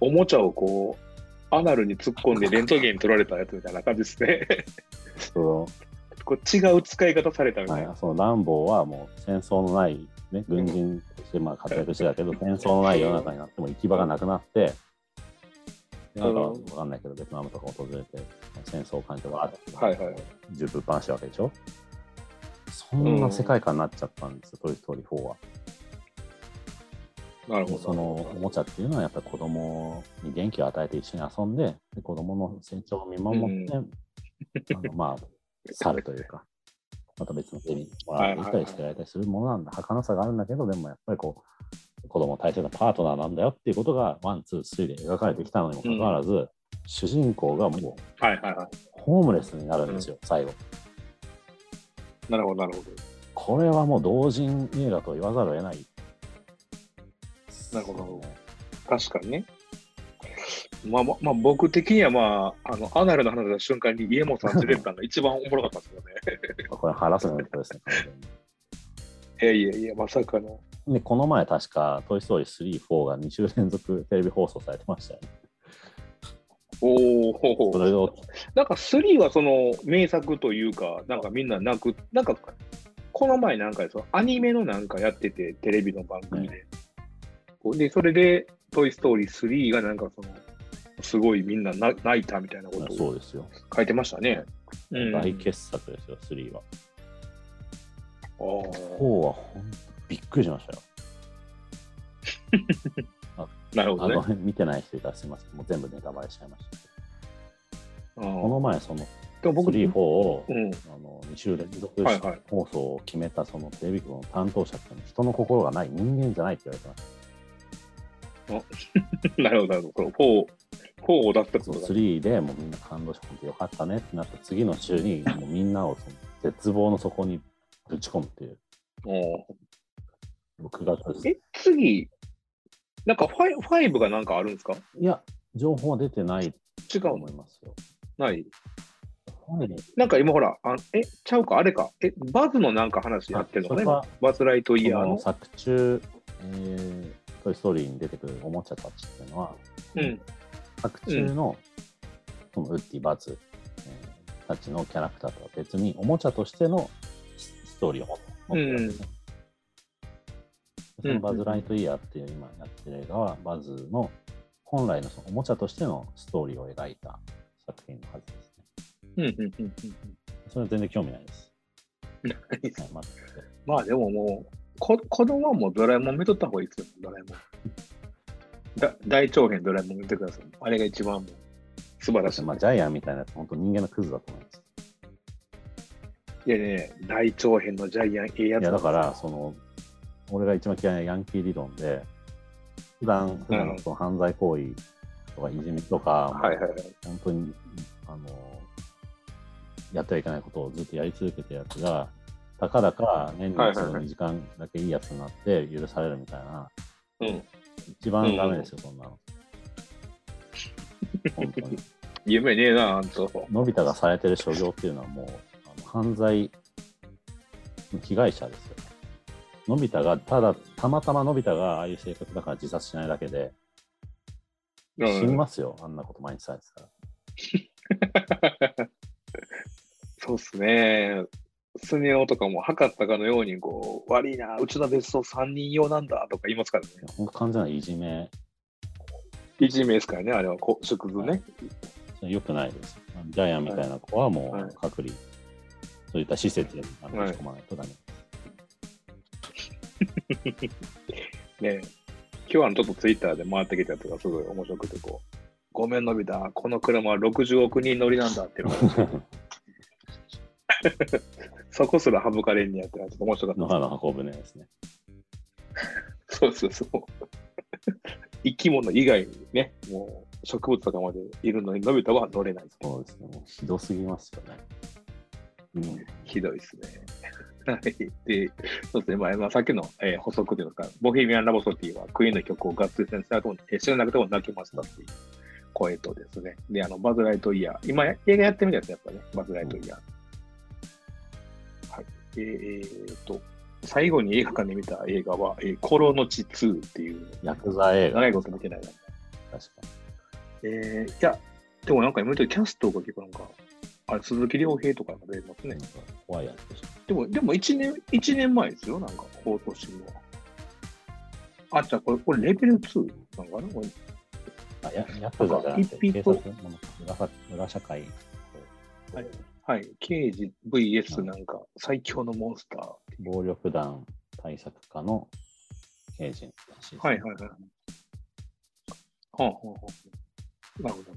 おもちゃをこう、アナルに突っ込んでレントゲン取られたやつみたいな感じですね。その こう違う使い方されたみたいな。はい、そのランボーはもう戦争のない、ね、軍人としてまあ活躍してたけど、戦争のない世の中になっても行き場がなくなって、でなんかわかんないけど、ベトナムとか訪れて、戦争を感じてわーって、はいはい銃ぶっ放してるわけでしょ？そんな世界観になっちゃったんですよ、トイ・ストーリー4は。なるほど。そのおもちゃっていうのはやっぱり子供に元気を与えて一緒に遊んで、で子供の成長を見守って、あのまあ、去るというか、また別の手にもらったりしてやれたりするものなんだ、儚さがあるんだけど、でもやっぱりこう、子供大切なパートナーなんだよっていうことが、 One、Two、Three で描かれてきたのにもかかわらず、主人公がもうはいはいはい。ホームレスになるんですよ、最後。なるほど、なるほど。これはもう同人映画と言わざるを得ない。なるほど確かにね。まあまあ、まあ、僕的にはまあ、あの、アナルの話した瞬間に家元さん連れてたのが一番おもろかったですよね。これハラスメントですね。いやいやいや、まさかの。で、この前確か、トイ・ストーリー3、4が2週連続テレビ放送されてましたよね。おおそれを、なんか3はその名作というか、なんかみんな泣く、なんか、この前なんかそのアニメのなんかやってて、テレビの番組で。で、それで、トイ・ストーリー3がなんかその、すごいみんなな泣いたみたいなことをそうですよ。書いてましたね。うん。大傑作ですよ、3は。あー4はほんとびっくりしましたよ。あなるほどね。の、見てない人いたらすみません。もう全部ネタバレしちゃいました。この前、そのでも僕、3、4を、うん。あの2週連続放送を決めたそのテレビ局の担当者って人の心がない人間じゃないって言われてました。なるほど、なるほど。この4、4を出したこそうとが。3でもうみんな感動してよかったねってなった次の週にもうみんなをその絶望の底にぶち込むっていうお9月ーえ、次、なんか 5, 5がなんかあるんですか？いや情報は出てない違とう思いますよ。ないはいなんか今ほら、あえ、ちゃうか、あれか。え、バズのなんか話やってるのかねバズ・ライトイこヤーの。の作中、えートイ・ストーリーに出てくるおもちゃたちっていうのは、うん。作中の,、そのウッディ、バズ、えーたちのキャラクターとは別に、おもちゃとしてのスストーリーを持ってるんですね。そのバズ・ライトイヤーっていう今やってる映画は、バズの本来のそのおもちゃとしてのストーリーを描いた作品のはずですね。うん、うん、うんうん。それは全然興味ないです。うんはい、まずまあでももう、こ子供はもうドラえもん見とった方がいいですよ、ドラえもん。だ大長編ドラえもん見てください。あれが一番素晴らしい。まあ、ジャイアンみたいなやつ、本当人間のクズだと思います。いやね、大長編のジャイアン、ええやついや、だから、その、俺が一番嫌いなヤンキー理論で、普段、普段のその犯罪行為とかいじめとか、はいはいはい。本当に、あの、やってはいけないことをずっとやり続けてるやつが、たかだか年に一度はいはいはい2時間だけいいやつになって許されるみたいな、うん。一番ダメですよ、そんなの。本当に。夢ねえな、あんと。のび太がされてる所業っていうのはもう、あの犯罪の被害者ですよ。のび太が、ただ、たまたまのび太がああいう性格だから自殺しないだけで、死にますよ、あんなこと毎日されてたら。そうっすね。スネ夫とかも測ったかのように、こう、悪いな、うちの別荘3人用なんだとか言いますからね。本当完全ないじめ、いじめですからね、あれはこ縮図ね。良くないです。ジャイアンみたいな子はもはいう隔離、そういった施設にあのはい仕込まないとダメ。ね今日はちょっとツイッターで回ってきたやつがすごい面白くて、こう、ごめんのび太、この車は60億人乗りなんだっていうのが そこすら省かれんにやってちょっと面白かった野原運ぶねですね。そうそうそう。生き物以外にね、もう植物とかまでいるのに、のび太は乗れないですね。そうですね。もうひどすぎますよね。うん。ひどいですね。はい。で、そうですね。まあ、まあ、さっきの、えー補足というか、ボヘミアン・ラボソティはクイーンの曲をガッツリ先生とえー知らなくても泣きましたっていう声とですね。で、あの、バズ・ライトイヤー。今、映画やってみたやつやっぱね、バズ・ライトイヤー。はい。えーえーと、最後に映画館で見た映画は、えー、コロの血2っていう、ヤクザ映画。長いこと見てないな。確かえー、いや、でもなんか今言うとキャストが結構なんか、あれ、鈴木亮平とかが出てますね。怖いやつでも、でも1年、一年前ですよ、なんか、今年の。あ、じゃあこれ、これレベル2なのかな？これ。あやヤクザじゃなくて、一警匹察ものか裏さ裏社会。はいはい。刑事 VS なんか、最強のモンスター。暴力団対策課の名人らしいです、ね。はいはいはい。はあ、はあはあ、なるほど。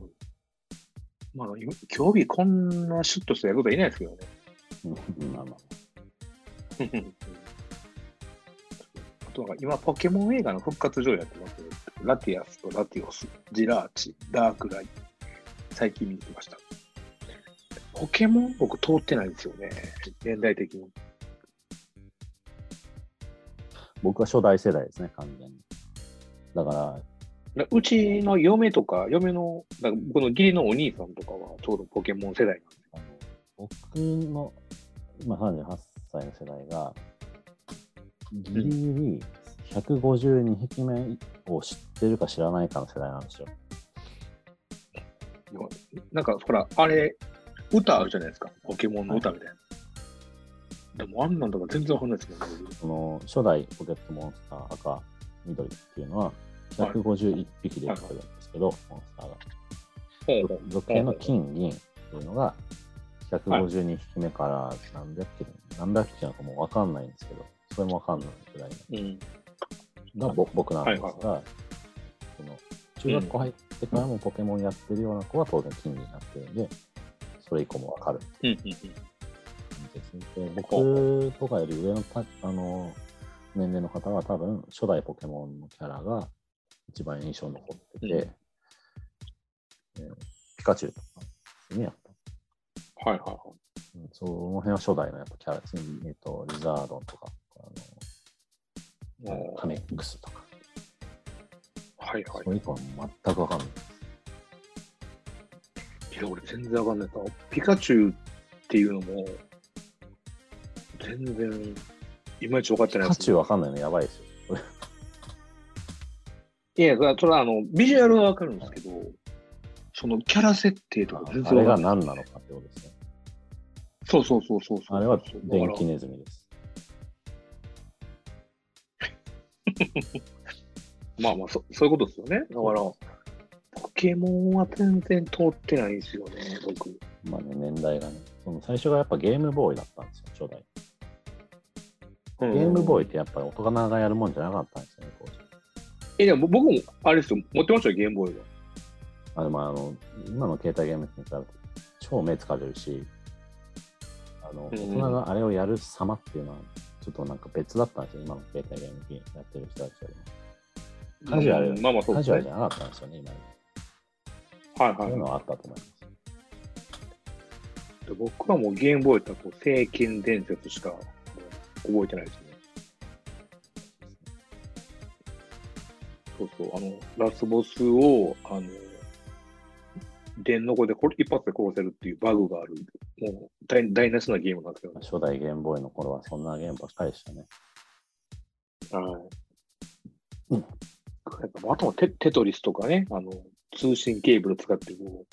まあ、今競技こんなシュッとしたやることはいないですけどね。うんまあまあ。あとは今、ポケモン映画の復活上映やってますけど、ラティアスとラティオス、ジラーチ、ダークライ、最近見てきました。ポケモン僕通ってないんですよね、年代的に。僕は初代世代ですね、完全に。だから、だうちの嫁とか、嫁の、だ僕の義理のお兄さんとかはちょうどポケモン世代なんで。あの僕の今38歳の世代が、ギリギリ152匹目を知ってるか知らないかの世代なんですよ。なんか、ほら、あれ、歌あるじゃないですか。ポケモンの歌みたいな。でも、あんなんとか全然わかんないですもんね。その初代ポケットモンスター赤、緑っていうのは151匹でやってるんですけど、モンスターが。属性の金、銀っていうのが152匹目から何百匹、何百匹なのかもうわかんないんですけど、それもわかんないくらいうん。のがぼ僕なんですが、はいはいその中学校入ってからもポケモンやってるような子は当然金になってるんで、それ以降もわかるうんうんうん。僕とかより上のたあの年齢の方は多分初代ポケモンのキャラが一番印象に残ってて、うんえーピカチュウとかですね、やっぱ。はいはいはい。うんその辺は初代のやっぱキャラですね。えっ、と、リザードンとか、あのカメックスとか、はいはいそ。れ以降は全くわかんない。いや、俺全然わかんない。ピカチュウっていうのも、全然、いまいち分かってないです、ピカチュウわかんないのやばいですよ。いや、それはあの、ビジュアルはわかるんですけど、そのキャラ設定とか全あれが然わかんない。何なのかってことですね。そうそうそうそうそう。あれは電気ネズミです。まあまあそ、そういうことですよね。だから、ポケモンは全然通ってないんですよね、僕。まあね、年代がね。その最初がやっぱゲームボーイだったんですよ、初代。ゲゲームボーイイってやっぱり大人がやるもんじゃなかったんですよね、当時。え、でも僕も、あれですよ、持ってましたよ、ゲームボーイは。あでもあの、今の携帯ゲームに比べて超目疲れるし、あの、うん大人があれをやる様っていうのは、ちょっとなんか別だったんですよ、今の携帯ゲーム機やってる人たちよりも。カジュアル、うんまあまあそうカジュアルじ。ゃなかったんですよね、今に。はいはいそういうのはあったと思います。で僕はもうゲームボーイだと聖剣伝説しか覚えてないですね。そうそう、あの、ラスボスを、あの、電の子でこれ一発で殺せるっていうバグがある、もう大大なしなゲームなんですよね。初代ゲームボーイの頃はそんなゲームばっかりでしたね。はい。うんあとはテテトリスとかね、あの、通信ケーブル使ってこ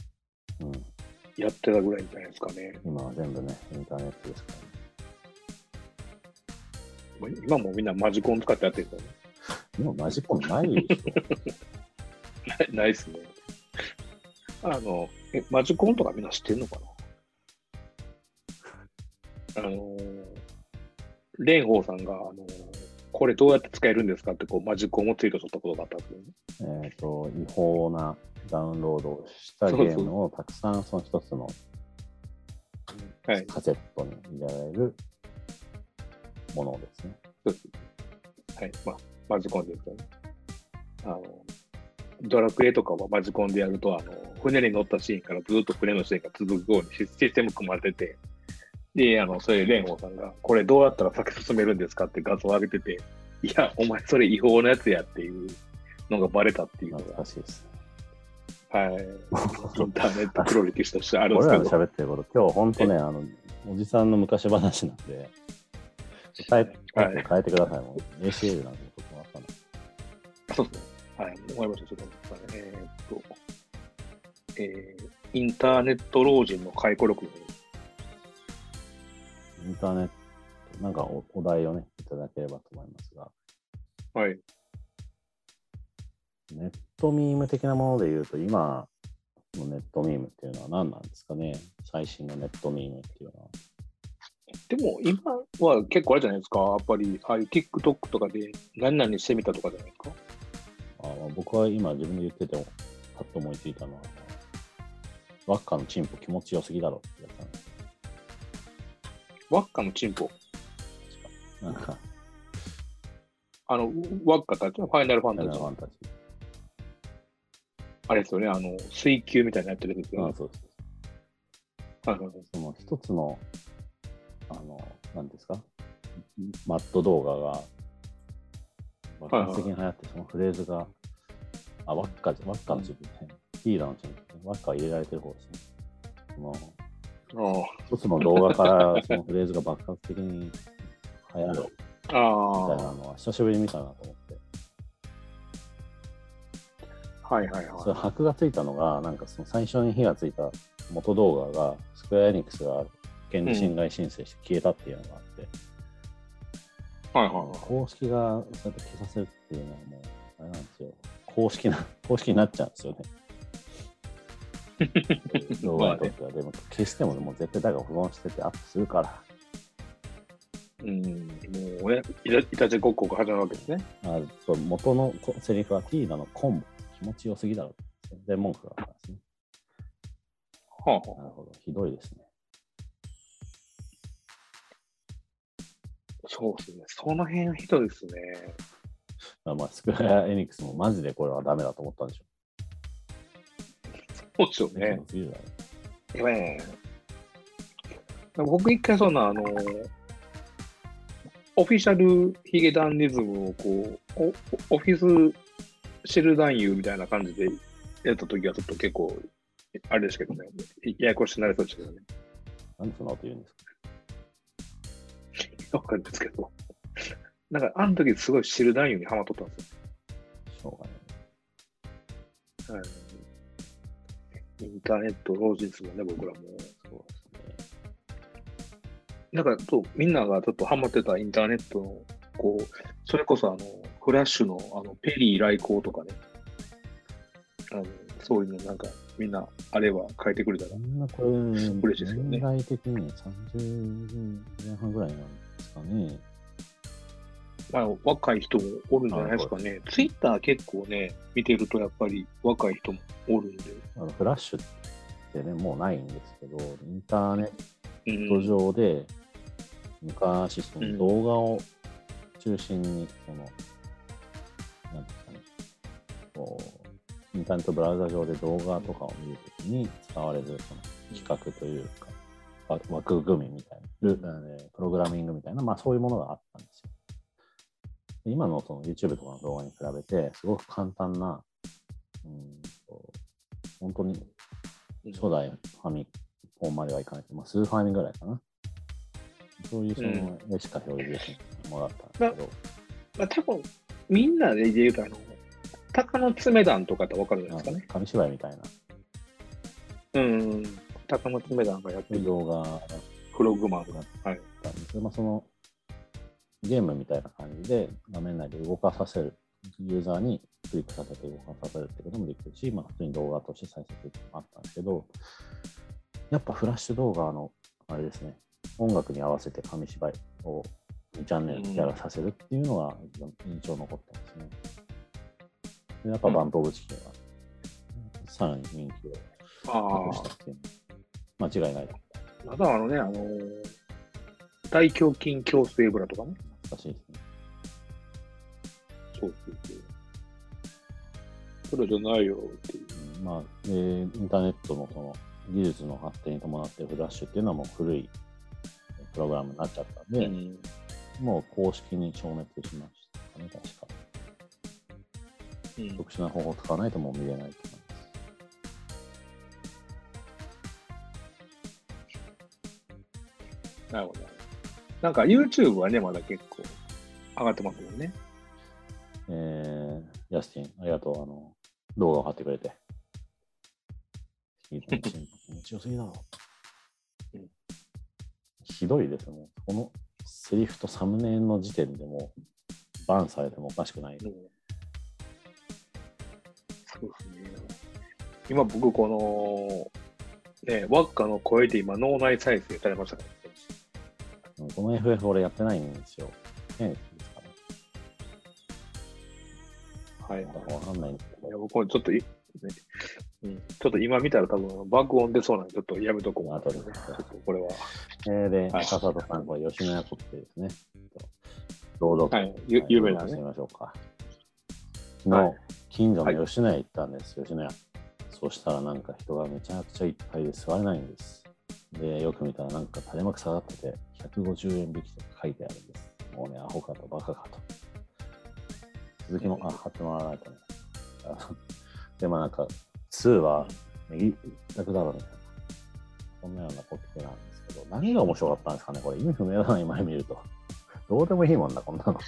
うん。う、やってたぐらいじゃないですかね。今は全部ね、インターネットですからね。まあ今もみんなマジコン使ってやってるからね。今マジコンないでしょ。ないっすね。あの、え、マジコンとかみんな知ってんのかな？あのー、蓮舫さんが、あのーこれどうやって使えるんですかって、こう、マジコンをツイートしったことがあったんですよね。えっと、違法なダウンロードをしたゲームをたくさんその一つのはい。カセットに入れられるものですね。そうです。はい。まあ、マジコンですよね。あの、ドラクエとかはマジコンでやると、あの、船に乗ったシーンからずっと船のシーンが続くようにシスシステム組まれてて、で、あの、それで蓮舫さんが、これどうやったら先進めるんですかって画像を上げてて、いや、お前それ違法なやつやっていうのがバレたっていうの懐が、かしいですね。はい。インターネット黒歴史としてあるんで俺らのすけど、喋ってること、今日本当ね、あの、おじさんの昔話なんで、変えはい変えてください。もう ACL なんてことわかんない。そうですね。はい、ました。ちょっとえーっと、えー、インターネット老人の回顧録のインターネット、なんかおお題をね、いただければと思いますが、はい。ネットミーム的なもので言うと、今のネットミームっていうのは何なんですかね？最新のネットミームっていうのは。でも今は結構あれじゃないですか、やっぱり、ああいう TikTok とかで何々してみたとかじゃないですか？あの僕は今自分で言ってても、パッと思いついたのは、ワッカのチンポ気持ちよすぎだろってやつなんですワッカのチンポ。よなんか、あの、ワッカたちのファイナルファンファイタジー。ナルファンタジあれですよね、あの、水球みたいなやってるんですー。あよね。そうです。はいはいはいその一つの、あの、なんですか、マット動画が爆発的に流行って、そのフレーズが、あ、ワッカ、ワッカのチップね、ティーダのチップ、ワッカ入れられてる方ですね。そのあ一つの動画からそのフレーズが爆発的に流行るみあたいあなのは久しぶりに見たなと思って。あ、はいはいはい。それ箔がついたのが、なんかその最初に火がついた元動画が、スクエアエニックスが権利侵害申請して消えたっていうのがあって、はいはいはい。公式がそうやって消させるっていうのはもう、あれなんですよ。公式な、公式になっちゃうんですよね。動画にとっては。でも消してももう絶対誰か保存しててアップするから。うん、もうね、いたいたちごっこが始まるわけですね。あそう元のこセリフはティーナのコンボ気持ちよすぎだろって宣伝文句があったんですね。はあはあなるほど。ひどいですね。そうですね。その辺はひどいですね。まあ、まあスクエア・エニックスもマジでこれはダメだと思ったんでしょそうですよう。ね。やばいね。僕一回そんな、あの、オフィシャルヒゲダンディズムをこう、おオフィスシェル男優みたいな感じでやった時はちょっと結構、あれですけどね、ややこしくなりそうですけどね。なんでそんなこと言うんですか？わかるんですけど。なんか、あの時すごいシェル男優にハマっとったんですしょうがない。よ。はい。インターネット老人ですもんね、僕らも。そうですね。なんかそう、みんながちょっとハマってたインターネットの、こう、それこそあの、フラッシュのあのペリー来航とかね、あのそういうのなんか、みんなあれば変えてくれたらそ。んなこれ、嬉しいですよね年代的に30前半ぐらいなんですかね。まあ、若い人もおるんじゃないですかね。ツイッター結構ね、見てるとやっぱり若い人もおるんで。あのフラッシュってね、もうないんですけど、インターネうんット上で、昔、その動画を中心に、その、なんですかね、こう、インターネットブラウザ上で動画とかを見るときに使われるその企画というか、わ枠組みみたいな、プログラミングみたいな、まあそういうものがあったんですよ。で今のその YouTube とかの動画に比べて、すごく簡単な、うんと本当に初代ファミコンまではいかないけど、まあ、スーファミぐらいかな。そういうそのうん絵しか表示できものだったんですけど、まあ、多分みんなで言うと、あの、鷹の爪団とかってわかるんじゃないですかね。紙芝居みたいなうん。鷹の爪団がやってる動画がプログマンが。はい。あったんですけど、まあ、そのゲームみたいな感じで画面内で動かさせる、ユーザーにクリックさせて動かさせるってこともできるし、まあ、普通に動画として再生するってもあったんですけど、やっぱフラッシュ動画の、あれですね、音楽に合わせて紙芝居を2チャンネルやらさせるっていうのが印象残ってますね。でやっぱバンプオブチキンは、さらに人気をあ博したっていう間違いない。あ。あとはあのね、あのー大胸筋矯正ブラとかね。懐かしいですね。そうそうそう。それじゃないよっていう。うんまあ、でインターネットのその技術の発展に伴ってフラッシュっていうのはもう古いプログラムになっちゃったんで、うんもう公式に消滅しましたかね、確か。うん特殊な方法を使わないともう見れないと思います。なるほど。なんか YouTube はね、まだ結構上がってますもんね。えー、ヤスティン、ありがとう。あの、動画を貼ってくれて。気持ちよすぎだろ。うんひどいですね。もうこのセリフとサムネイルの時点でもうバンされてもおかしくない。うんそうですね。今僕この、ね、ワッカの声で今脳内再生されましたから、この FF 俺やってないんですよ。ねですかね。はいはい。わかんないんですけどいや僕もちょっとい、ねうん、ちょっと今見たら多分爆音出そうなんで、ちょっとやめとこう。後でちょっとこれは。えーで、はい笹田さん、これ吉野家コってですね。朗読。はい、ゆ有名なねましょうか。昨日、はい近所の吉野家行ったんです、吉野家。そしたらなんか人がめちゃくちゃいっぱいで座れないんです。で、よく見たらなんか垂れ幕下がってて、150円引きとか書いてあるんです。もうね、アホかとバカかと。続きも、あ、貼ってもらわないとね。あでもなんか、2は右楽だろうみたいな。こんなようなコピペなんですけど、何が面白かったんですかねこれ意味不明だな、今見ると。どうでもいいもんだ、こんなの。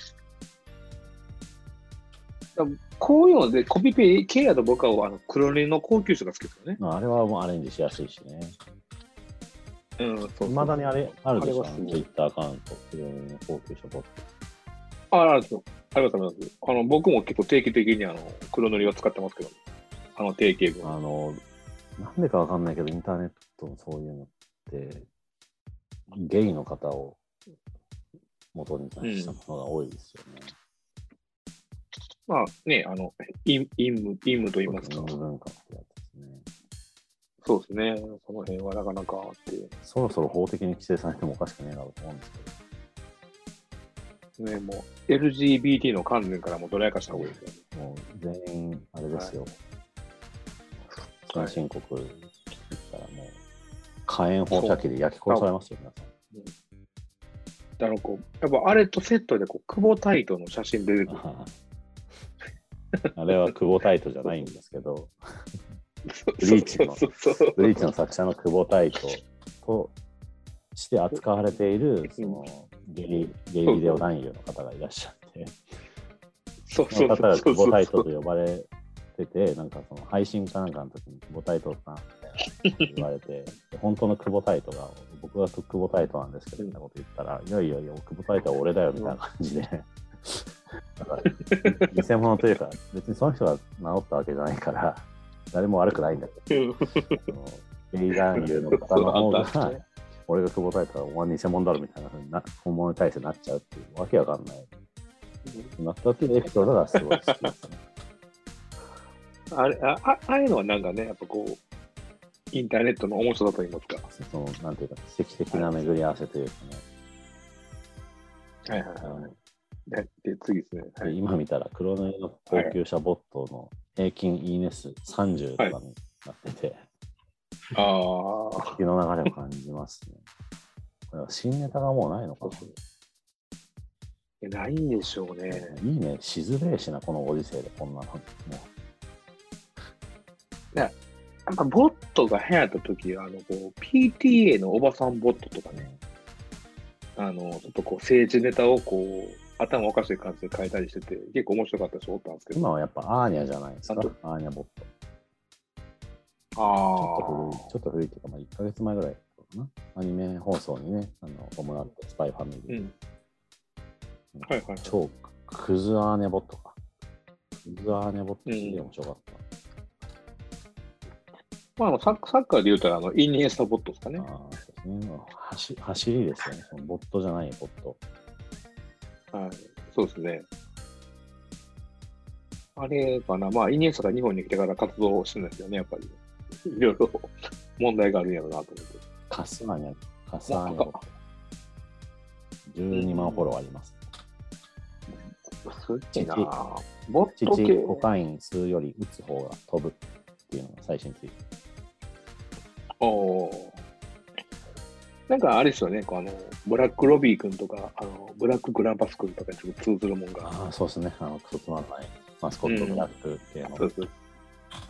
こういうので、コピペ系やと僕はあの黒塗りの高級車が好きですよね。まあ、あれはもうアレンジしやすいしね。うん、そうそういまだにあれあるでしょ、ツイッターアカウント、非常に高級ショボット。あ、あるんですよ。あります、あります。あの、僕も結構定期的にあの黒塗りを使ってますけど、あの定型文。あの、なんでかわかんないけど、インターネットのそういうのって、ゲイの方を元にしたものが多いですよね。まあね、あの、陰陰夢、と言いますか。文化ってやつですね。そうですね。その辺はなかなかあって。そろそろ法的に規制されてもおかしくねえだろうと思うんですけど、ね、もう LGBT の観念からもどらやかした方がいいですよね。もう全員、あれですよ。はい先進国行ったらもう、火炎放射器で焼き殺されますよ、皆さん。だからこう、やっぱあれとセットでこう、久保タイトの写真出てくる。ああれは久保タイトじゃないんですけど、ブリーチのブリーチの作者の久保タイトとして扱われているそのゲイゲイビデオ男優の方がいらっしゃって、その方が久保そうそうタイトと呼ばれてて、なんかその配信かなんかの時に久保タイトさんって言われて、で本当の久保タイトが、僕は久保タイトなんですけど、みたいなこと言ったら、いやいやいや、久保タイトは俺だよみたいな感じで、だから偽物というか、別にその人が名乗ったわけじゃないから、誰も悪くないんだけど、そのゲイ男優の方の方が、俺が久保タイトはお前偽物だろみたいなふうにな、本物に対してなっちゃうっていうわけわかんない。なったっていうエピソードがすごい好きですね。あれああああいうのはなん。かね、やっぱこう、インターネットの面白さと言いますか。その、なん。ていうか、奇跡的な巡り合わせというかね。はいはいはい。で、で次ですね。はでい、今見たら、黒塗りの高級車ボットの平均いいね数30とかになってて、ああ、気の流れを感じますね。これは新ネタがもうないのかないんでしょうね。な。いいね、しづれえしな、このご時世でこんなの。もやっぱボットが流行った時あのこう PTA のおばさんボットとかうね、あのちょっとこう政治ネタをこう頭おかしい感じで書いたりしてて、結構面白かった人おったんですけど、今はやっぱアーニャじゃないですかアーニャボット。ちあょっと古い、ちょっと古いっていうか、まあ、1ヶ月前ぐらいかな。アニメ放送にね、あの、伴ってスパイファミリー。うんはいはい超クズアーネボットか。クズアーネボットすげえ面白かった。まあ、あのサッサッカーで言うたらあのイニエスタボットですかね。ああ、そうですね。まあ走走りですよね。そのボットじゃないボット。はい、そうですね。あれかな、まあ、イニエスタが日本に来てから活動してるんですよね、やっぱり。いろいろ問題があるんやろうなと思って。カスアーニャ、カスアーニャボット。12万フォローあります。すっげえなボット父、系。コカイン吸うより打つ方が飛ぶっていうのが最新ツイート。おーなんかあれですよね、こうあのブラックロビー君とか、あのブラックグランパス君とかにちょっと通ずるもんが。ああ、そうですね。あの、クソつまんないマスコットブラックっていうの。そうそう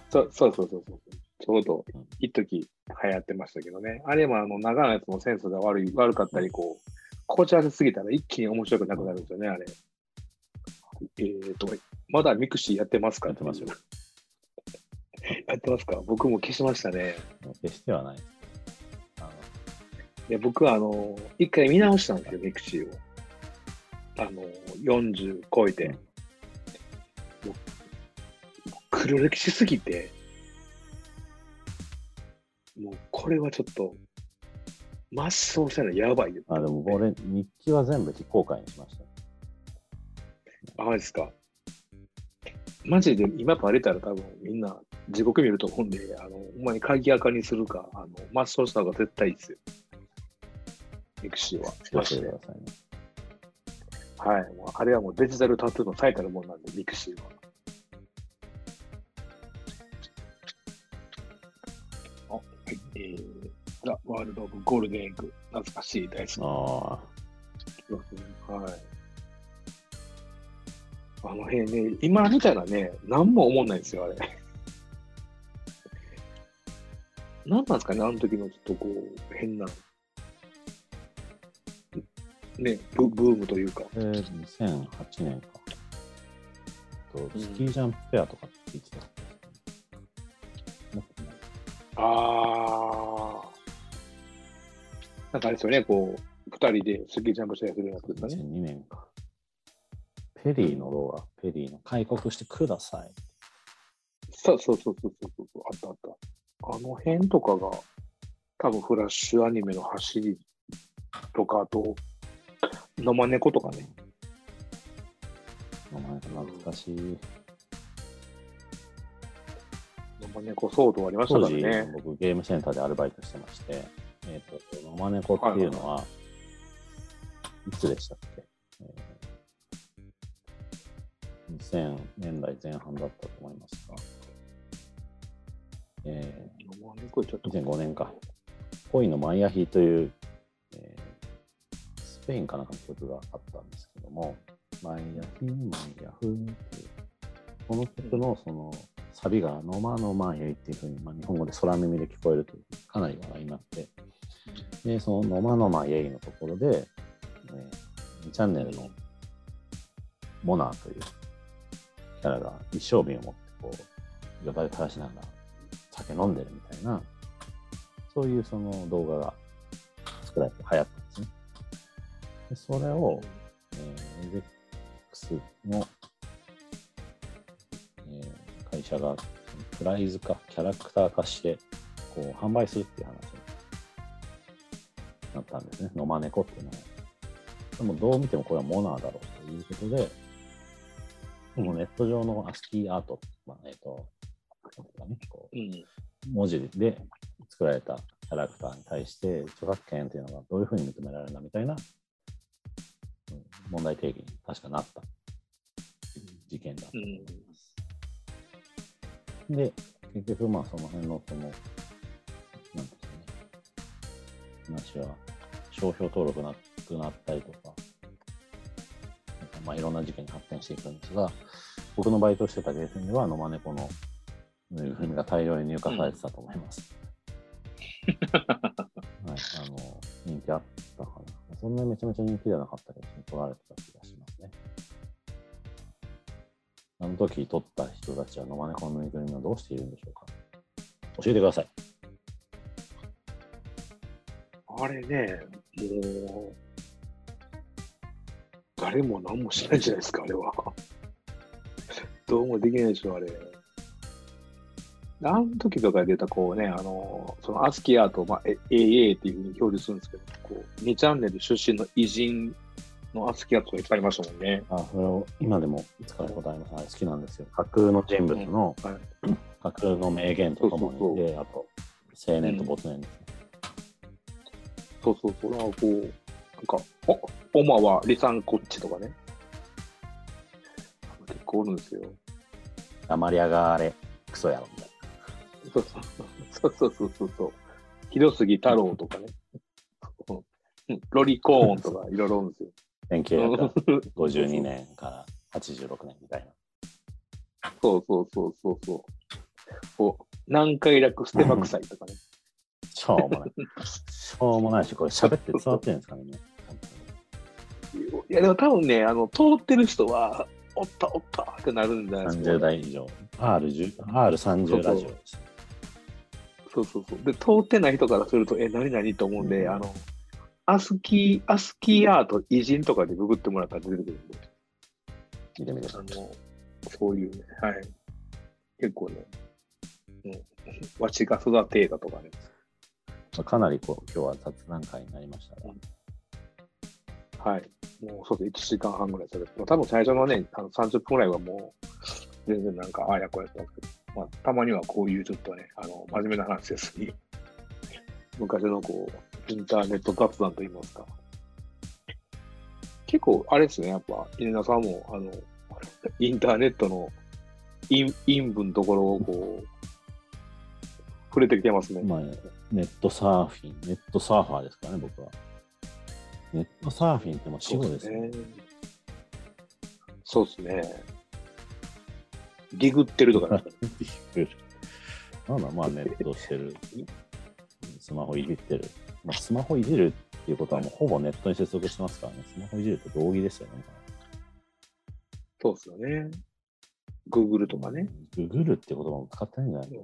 そうそうそうそうそう。ちょうどうん一時流行ってましたけどね。あれもあの長いやつのセンスが悪い悪かったり、こう、こちらせすぎたら一気に面白くなくなるんですよね、あれ。えっ、と、まだミクシーやってますかやってますよ。やってますか？僕も消しましたね。決してはない。いや僕はあの、一回見直したんですよ、ミクシーを。あの、40超えて。うんもう黒歴史すぎて、もうこれはちょっと、抹消したらやばいよ。あ、でも俺、日記は全部非公開にしました。あ、マジですか。マジで今バレたら多分みんな地獄見ると思うんで、あの、ほんまに鍵垢にするか、あの、抹消した方が絶対いいですよ。ミクシーは。気をつけてくださいね。はい。あれはもうデジタルタトゥーの最たるもんなんで、ミクシーは。あ、はい。えー、ザ・ワールド・オブ・ゴールデンエッグ。懐かしい大好き。あはい。あの辺ね、今見たらね、何も思んないんですよ、あれ。何なんですかね、あの時のちょっとこう、変な、ね、ブブームというか。あ、えー、2008年か。とスキージャンプフェアとかって言ってたっけもっと前あー。なんかあれですよね、こう、二人でスキージャンプしたりするやつですかね。2002年か。ペリーの動画、ペリーの開国してください。そうそうそうそうそうそう、あったあった。あの辺とかが、多分フラッシュアニメの走りとか、あと、野間猫とかね。名前が懐かしい。野間猫騒動ありましたからね。僕ゲームセンターでアルバイトしてまして、えっ、と、野間猫っていうのは、いつでしたっけ、えー ?2000 年代前半だったと思いますが、え野間猫ちょっとー、2005年か。恋のマイアヒという、えースペインかなんかの曲があったんですけども、マイアヒ、マイアフっていう、この曲のそのサビがノマノマエイっていうふうに、まあ、日本語で空耳で聞こえるというかなり話題になって、で、そのノマノマエイのところで、え2チャンネルのモナーというキャラが一升瓶を持ってこう、よだれ垂らしながら酒飲んでるみたいな、そういうその動画が作られて流行った。でそれを、えー、ABEX の、えー会社がプライズ化、キャラクター化して、こう、販売するっていう話になったんですね。野間猫っていうのは。でも、どう見てもこれはモナーだろうということで、でもネット上のアスキーアート、まあ、えっ、と、なんていうかね、こう、うん。文字で作られたキャラクターに対して著作権っていうのがどういうふうに認められるんだみたいなうん問題定義に確かなった事件だったと思います。で、結局まあその辺のその、なんですかね、話は商標登録なくなったりとか、なんかまあいろんな事件に発展していくんですが、僕のバイトしてたゲーセンでは野間猫のぬいぐるみが大量に入荷されてたと思います。はい、あの、人気あったかな。そんなにめちゃめちゃ人気ではなかったけど、取られてた気がしますね。あの時撮った人たちは野間猫のぬいぐるみはどうしているんでしょうか教えてください。あれね、もう、誰も何もしないじゃないですか、あれは。どうもできないでしょ、あれ。あの時とかで出た、こうね、あの、そのアスキーアート、まあ、え AA っていうふうに表示するんですけど、こう、2チャンネル出身の偉人のアスキーアートがいっぱいありましたもんね。あ、それを今でも使うことあります。あれ好きなんですよ。架空の人物のはい。架空の名言とともそうそうあと、青年と没年ですね。そうそうそう。なんかこう、なんか、お、オマはリサンコッチとかね。結構おるんですよ。黙り上がれ、クソやろ、みたいそうそうそうそうそうそうそう。広杉太郎とかね。う んロリコーンとかいろいろあるんですよ。な。1952年から86年みたいな。そうそうそうそうそう。こう、南海楽ステマ臭いとかね。しょうもない。しょうもないし、これ喋って伝わってるんですかね。いや、でも多分ね、あの、通ってる人は、おったおったってなるんじゃないですか。30代以上。R10 R30 ラジオです。そうそうそう。で、通ってない人からすると、え、何々と思うんで、うんあの、アスキー、アスキーアート偉人とかでググってもらったら出てくるんで、見てみてあの、そういうね、はい。結構ね、うん、わしが育てだとかね、あかなりこう今日は雑談会になりましたが、はい。もうそうです。1時間半ぐらいそれ。まあ、多分最初のね、あの30分ぐらいはもう、全然なんか、ああやこうやってますけど、まあ、たまにはこういうちょっとね、あの、真面目な話ですに、昔のこう、インターネット雑談といいますか。結構、あれですね、やっぱ、稲田さんも、あの、インターネットの陰陰部のところをこう、触れてきてますね。まあ、ネットサーフィン、ネットサーファーですからね、僕は。ネットサーフィンってもう死後ですね。そうですね。ディグってるとかね。なんだ、まあネットしてる。スマホいじってる。まあ、スマホいじるっていうことはもうほぼネットに接続してますからね。スマホいじると同義ですよね。そうですよね。Google とかね。ググるって言葉も使ってないんじゃないで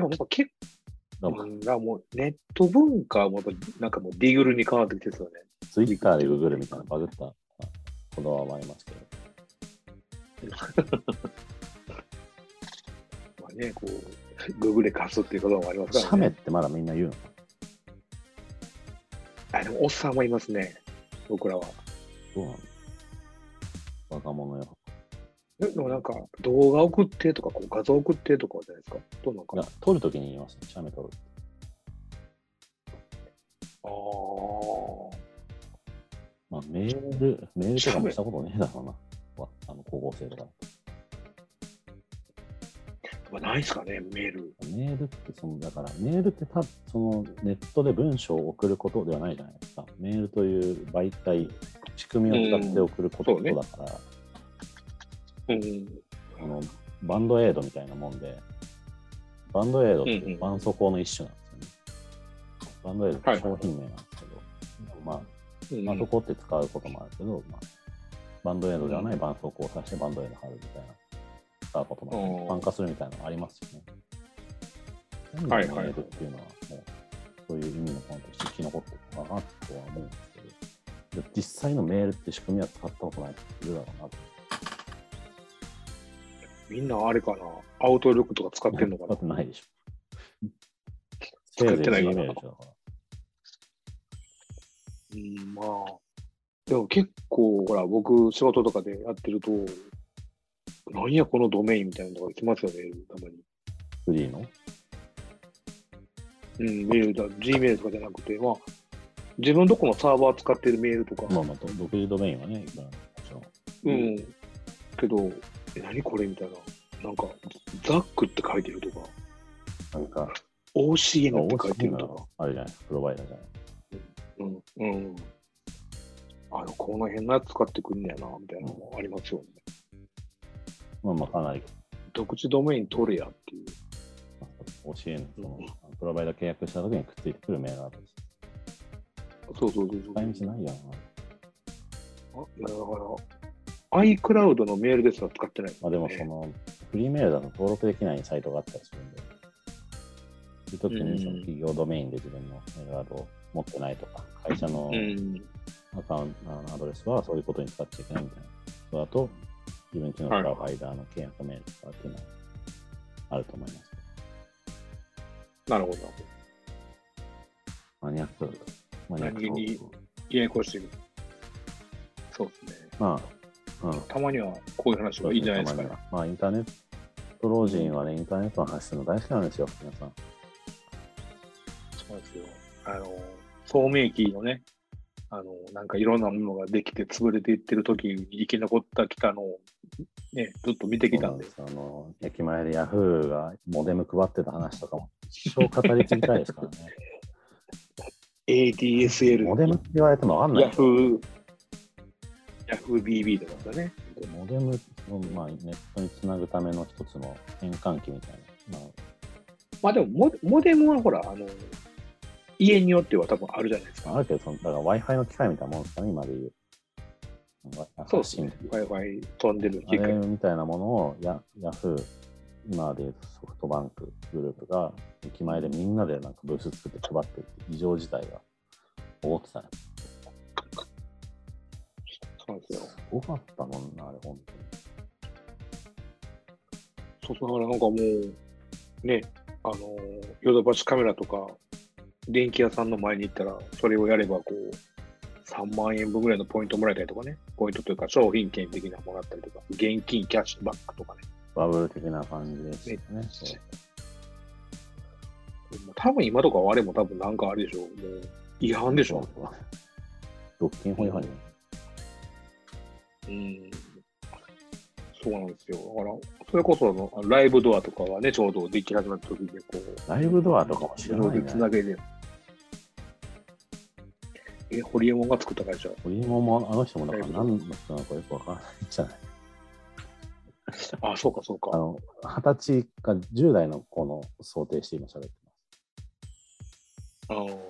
もなんか結だ構、うんもうネット文化もやっぱなんかもうディグルに変わってきてるよね。ツイッターでググるみたいなバグった言葉もありますけど。まあね、こう、Google で貸すっていうこともあります写からね。メってまだみんな言うの？かあ、でもおっさんもいますね。僕らは。どうなの若者よ。えでもなんか動画送ってとかこう画像送ってとかじゃないですか？どうなんかな？いや、撮るときに言いますね。写メ撮る。ああ。まあ、メール、メールとかもしたことねえだろうな。わあの高校生とか。まあ、ないですかね、メール。メールってその、だから、メールってたそのネットで文章を送ることではないじゃないですか。メールという媒体、仕組みを使って送ることだから、うん。あのバンドエイドみたいなもんで、バンドエイドってうんうん絆創膏の一種なんですよね。バンドエイドって商品名なんですけど、まあ、うん絆創膏って使うこともあるけど、まあ、バンドエイドではない絆創膏を足してバンドエイド貼るみたいな、使うこともあるうん参加するみたいなのありますよね。はいはいっていうのは、もう、そういう意味のものとして生き残ってるのかなとは思うんですけど、で実際のメールって仕組みは使ったことない人いるだろうなと。みんなあれかな、アウトルックとか使ってんのかな？使って。ないでしょ。使ってないかなうん、まあ。でも結構、ほら、僕、仕事とかでやってると、なんやこのドメインみたいなのが来ますよね、たまに。フリーの？うん、メールだ、Gmail とかじゃなくて、まあ、自分どこのサーバー使ってるメールとか、まあまあ、ど独自ドメインはね、いくらもちろん。うん。けど、え、何これみたいな。なんか、ザックって書いてるとか、なんか、OCN って書いてるとか。あるじゃない？プロバイダーじゃない？うん。うん。あの、この辺のやつ使ってくんねやな、みたいなのもありますよね。まあまあ、かなり、独自ドメイン取れやっていう。まあ OCN、その、プロバイダー契約した時にくっついてくるメールアドレス。そうそうそうそう。使い道ないよな。あだから、iCloud のメールですら使ってない。まあでも、その、フリーメールだと登録できないサイトがあったりするんで、そういう時にその企業ドメインで自分のメールアドを持ってないとか、会社のうん。アカウント、あのアドレスはそういうことに使っちゃいけないみたいな。そうだと、自分ちのプロバイダーの契約メールとかっていうのはあると思います。なるほど。マニアック。マニアック何にややこしい。そうですね。まあ、うん。たまにはこういう話はいいんじゃないですかね。まあ、インターネット老人はね、インターネットの話するの大好きなんですよ、皆さん。そうですよ。あの、聡明期のね、あの、なんかいろんなものができて潰れていってる時に生き残ったきたのを、ね、ずっと見てきたんで。その駅前でヤフーがモデム配ってた話とかも一生語り継ぎたいですからね。ADSL、モデムって言われてもわかんないヤフー、ヤフー BB とかね。モデムを、まあ、ネットにつなぐための一つの変換器みたいな。まあ、まあでもモ、モデムはほら、あの、家によっては多分あるじゃないですか。あるけど、そのだから Wi-Fi の機械みたいなもんですかね、今で言う。そうですね。Wi-Fi 飛んでる機械。みたいなものをヤヤフー、今でソフトバンクグループが駅前でみんなでなんかブース作って配ってるって異常事態が起こってたね。そうですよ。すごかったもんな、あれ、本当に。そうそう、だからなんかもう、ね、あの、ヨドバシカメラとか、電気屋さんの前に行ったら、それをやれば、こう、3万円分ぐらいのポイントもらえたりとかね、ポイントというか商品券的なもらったりとか、現金キャッシュバックとかね。バブル的な感じですね。そう多分今とかはあれも多分なんかあれでしょう。もう違反でしょ。独禁法違反に。うん。そうなんですよ。だから、それこそあのライブドアとかはね、ちょうどでき始めた時で、こう、ライブドアとかも知らない自動でつなね。げて。え、ホリエモンが作った会社。ホリエモンもあの人もだから何の人なのかよくわからないじゃない。あ、そうか、そうか。あの、二十歳か10代の子の想定して今喋ってあの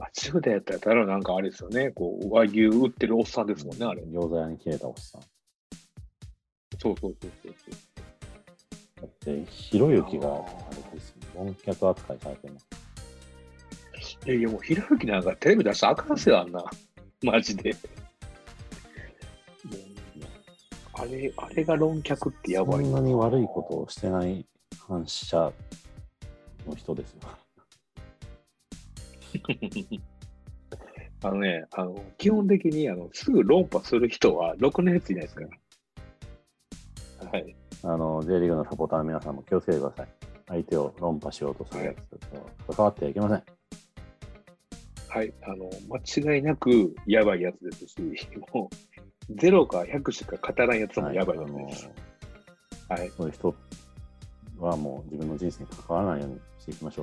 あ、10代やったら、ただなんかあれですよね。こう、和牛売ってるおっさんですもんね、あれ。餃子屋に切れたおっさん。そうそうそうそうだって、ひろゆきが、あれですよ、論客扱いされてます。いやいや、もう、ひろゆきなんかテレビ出したらあかんすよ、あんな。マジで。あれ、あれが論客ってやばいそんなに悪いことをしてない反射の人ですよ。あのね、あの基本的にあのすぐ論破する人はろくなやついないですから。はい。あの、J リーグのサポーターの皆さんも気をつけてください。相手を論破しようとするやつと関わってはいけません。はい。あの、間違いなくやばいやつですし、もう、0か100しか語らんやつもやばいやつです。はい。そういう人はもう自分の人生に関わらないようにしていきましょ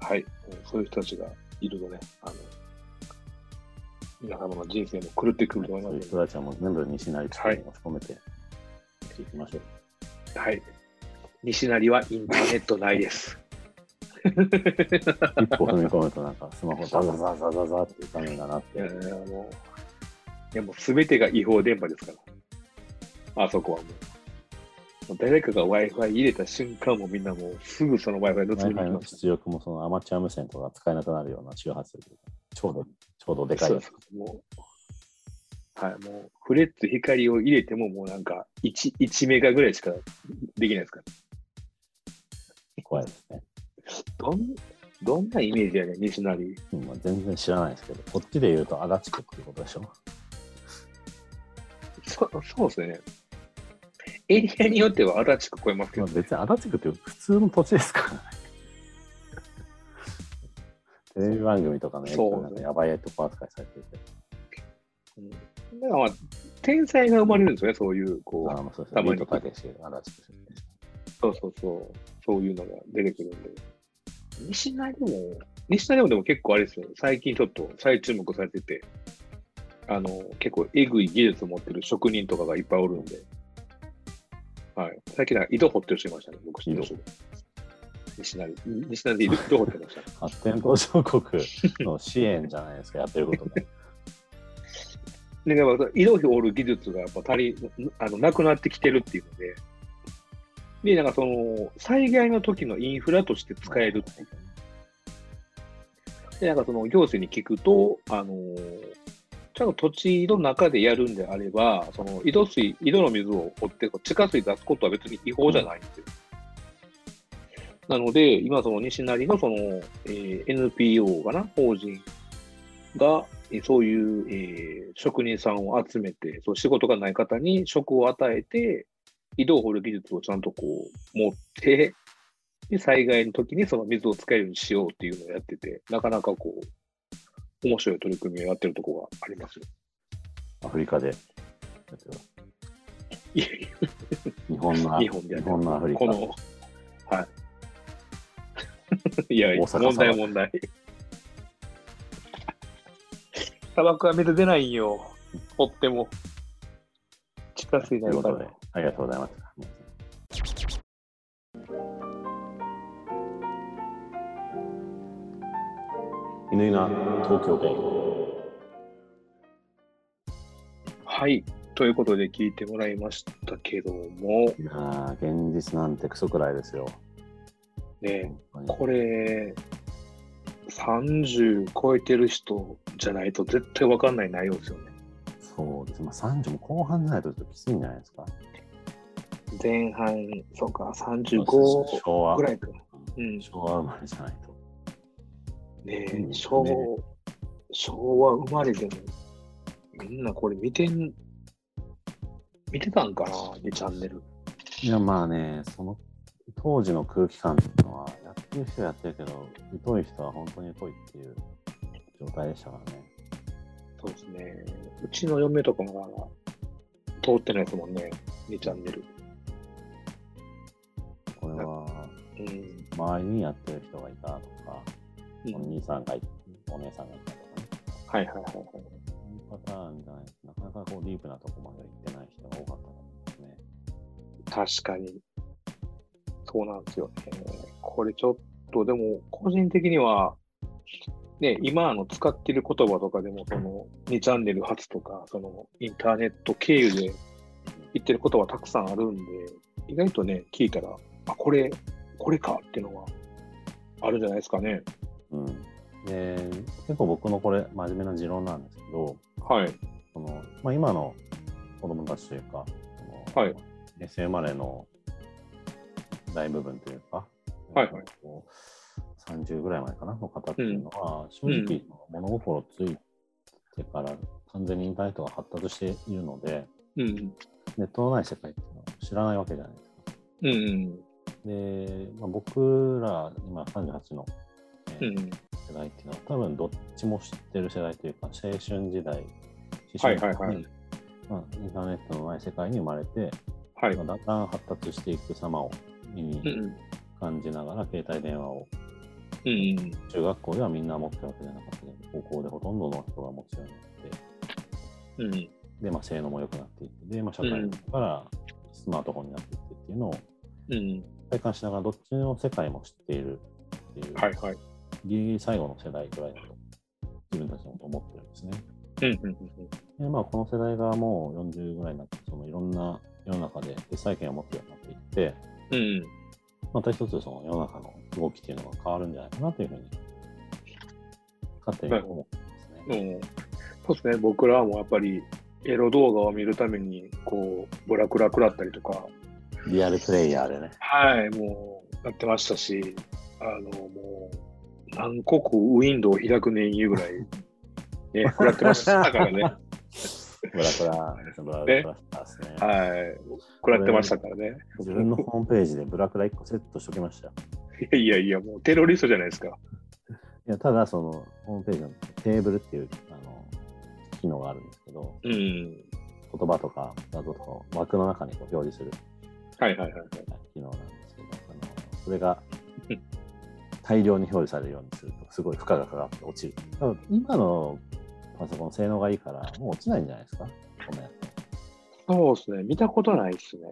う。はい。そういう人たちがいるとね、あの、皆様の人生も狂ってくると思いそういうます人たちはもう全部西成地区に押し込めてしていきましょう。はい。西成はインターネットないです。一歩踏み込むとなんかスマホザザザザザザっていう画面がなっていや、もう、いやもうすべてが違法電波ですから。あそこはもう。もう誰かが Wi-Fi 入れた瞬間もみんなもうすぐその Wi-Fi の行きます。出力もそのアマチュア無線とか使えなくなるような周波数でちょうどちょうどでかいです。もう、はい、もうフレッツ光を入れてももうなんか 1, 1メガぐらいしかできないですから。怖いですね。どんどんなイメージやねん、西成。うんまあ、全然知らないですけど、こっちで言うと足立区っていうことでしょ？そそうですね。エリアによっては足立区超えますけど、まあ、別に足立区って普通の土地ですからね。テレビ番組とかのやつそうなんかやばいとこ扱いされてて。うんだからまあ、天才が生まれるんですよね、そういう、こう。あのそうですたまにそうそうそう、そういうのが出てくるんで。西成も、西成もでも結構あれですよ、最近ちょっと再注目されてて、あの、結構えぐい技術を持ってる職人とかがいっぱいおるんで、はい。最近なんか井戸掘ってる人いましたね、僕知ってる人で。西成、西成で井戸井戸掘ってました。発展途上国の支援じゃないですか、やってることね。で、やっぱ井戸掘る技術がやっぱ足り、あの、なくなってきてるっていうので、で、なんかその、災害の時のインフラとして使えるっていう。で、なんかその行政に聞くと、あのーちゃんと土地の中でやるんであれば、その井戸水、井戸の水を掘って、地下水出すことは別に違法じゃないんですよ。なので、今その西成のその、えー NPO かな、法人が、そういう、えー職人さんを集めて、そう仕事がない方に職を与えて、井戸を掘る技術をちゃんとこう持って、で災害の時にその水を使えるようにしようっていうのをやってて、なかなかこう、面白い取り組みをやってるところがありますよ。アフリカで日本の日本で日本のアフリカこの、はい。いや問題問題。砂漠は水出ないんよ。掘っても。地下水になるからということで。、ありがとうございます。犬な東京弁。はい。ということで聞いてもらいましたけども、いやー現実なんてクソくらいですよ。ね、これ、30超えてる人じゃないと絶対わかんない内容ですよね。そうです。まあ、30も後半じゃないとちょっときついんじゃないですか。前半、そうか、昭35和ぐらいか。うん。昭和生まれじゃないと。ねえ、うん昭ね昭和生まれでも、みんなこれ見てん、見てたんかな、2チャンネル。いや、まあね、その当時の空気感っていうのは、やってる人はやってるけど、疎い人は本当に疎いっていう状態でしたからね。そうですね。うちの嫁とかが通ってないですもんね、2チャンネル。周りにやってる人がいたとか、うんお兄さんがいお姉さんがいたとかね。はいはいはいはい。そういうパターンじゃないなかなかこうディープなとこまでは行ってない人が多かったと思うんですね。確かに。そうなんですよね。これちょっと、でも、個人的には、ね、今あの使っている言葉とかでも、その2チャンネル初とか、そのインターネット経由で言ってる言葉たくさんあるんで、意外とね、聞いたら、あ、これ、これかっていうのはあるんじゃないですかね。うん。で、結構僕のこれ、真面目な持論なんですけど、はい。そのまあ、今の子供たちというか、そのはい平成生まれの大部分というか、はいはいこう30ぐらいまでかなの方っていうのは、正直、物心ついてから完全にインターネットが発達しているので、うん。ネットのない世界っていうのは知らないわけじゃないですか。うんうん。で、まあ、僕ら今38の、えーうん。世代っていうのは多分どっちも知ってる世代というか青春時代、はいはいはいにまあ、インターネットのない世界に生まれて、はい。まあ、だんだん発達していく様を身にうん感じながら携帯電話をうん。うん中学校ではみんな持ってるわけじゃなかったけど高校でほとんどの人が持つようになってうん。うん。で、まあ、性能も良くなっていってで、まあ、社会にからスマートフォンになっていってっていうのをうん。体感しながらどっちの世界も知っているっていう、はいはい。ギリギリ最後の世代ぐらいだと自分たちのこと思ってるんですね。うんうんうんでまあ、この世代がもう40ぐらいになってそのいろんな世の中で決済権を持つようになっていってうん。また一つその世の中の動きっていうのが変わるんじゃないかなというふうに勝手に思ってますね。うん。そうですね。僕らもやっぱりエロ動画を見るために、こう、ブラクラ食らったりとか、リアルプレイヤーでね。はい、もう、やってましたし、あの、もう、何個こうウィンドウを開くねんいうぐらい、ね、食らってましたからね。ブラクラ、ブラクラですね。はい。食らってましたからね。自分のホームページでブラクラ1個セットしておきましたよ。いやいやいや、もうテロリストじゃないですか。いやただ、そのホームページのテーブルっていうあの機能があるんですけど、うん。言葉とか画像とかを枠の中にこう表示するはいはいはいはい。機能なんですけど、あのそれがうん大量に表示されるようにすると、すごい負荷がかかって落ちる。多分今のパソコン性能がいいから、もう落ちないんじゃないですか、こんなやつ。そうですね。見たことないですね。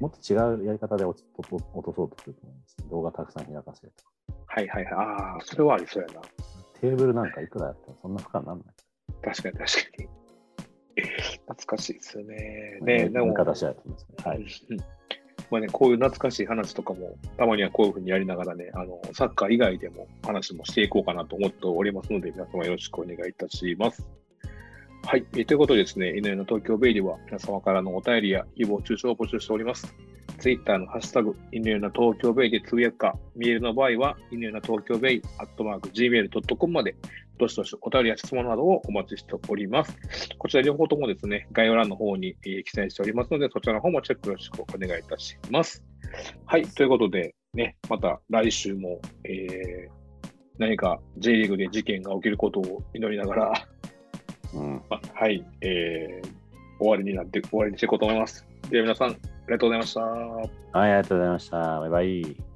もっと違うやり方で落ち落と落とそうとすると思うんです。動画たくさん開かせるとか。はいはいはい。ああ、それはありそうやな。テーブルなんかいくらやってもそんな負荷にならない。確かに確かに。懐かしいですよね。ねでも、見方次第だと思いますね。はい。うんまあね、こういう懐かしい話とかも、たまにはこういうふうにやりながらね、あの、サッカー以外でも話もしていこうかなと思っておりますので、皆様よろしくお願いいたします。はい。えーということでですね、犬の東京ベイでは皆様からのお便りや誹謗中傷を募集しております。ツイッターのハッシュタグ、犬の東京ベイでつぶやくか、メールの場合は、犬の東京ベイ、アットマーク、gmail.com まで、どしどしお便りや質問などをお待ちしております。こちら両方ともですね、概要欄の方に、えー記載しておりますので、そちらの方もチェックよろしくお願いいたします。はい、ということで、ね、また来週も、えー何か J リーグで事件が起きることを祈りながら、うん。まはい、えー終わりになって、終わりにしていこうと思います。では皆さん、ありがとうございました。はい、ありがとうございました。バイバイ。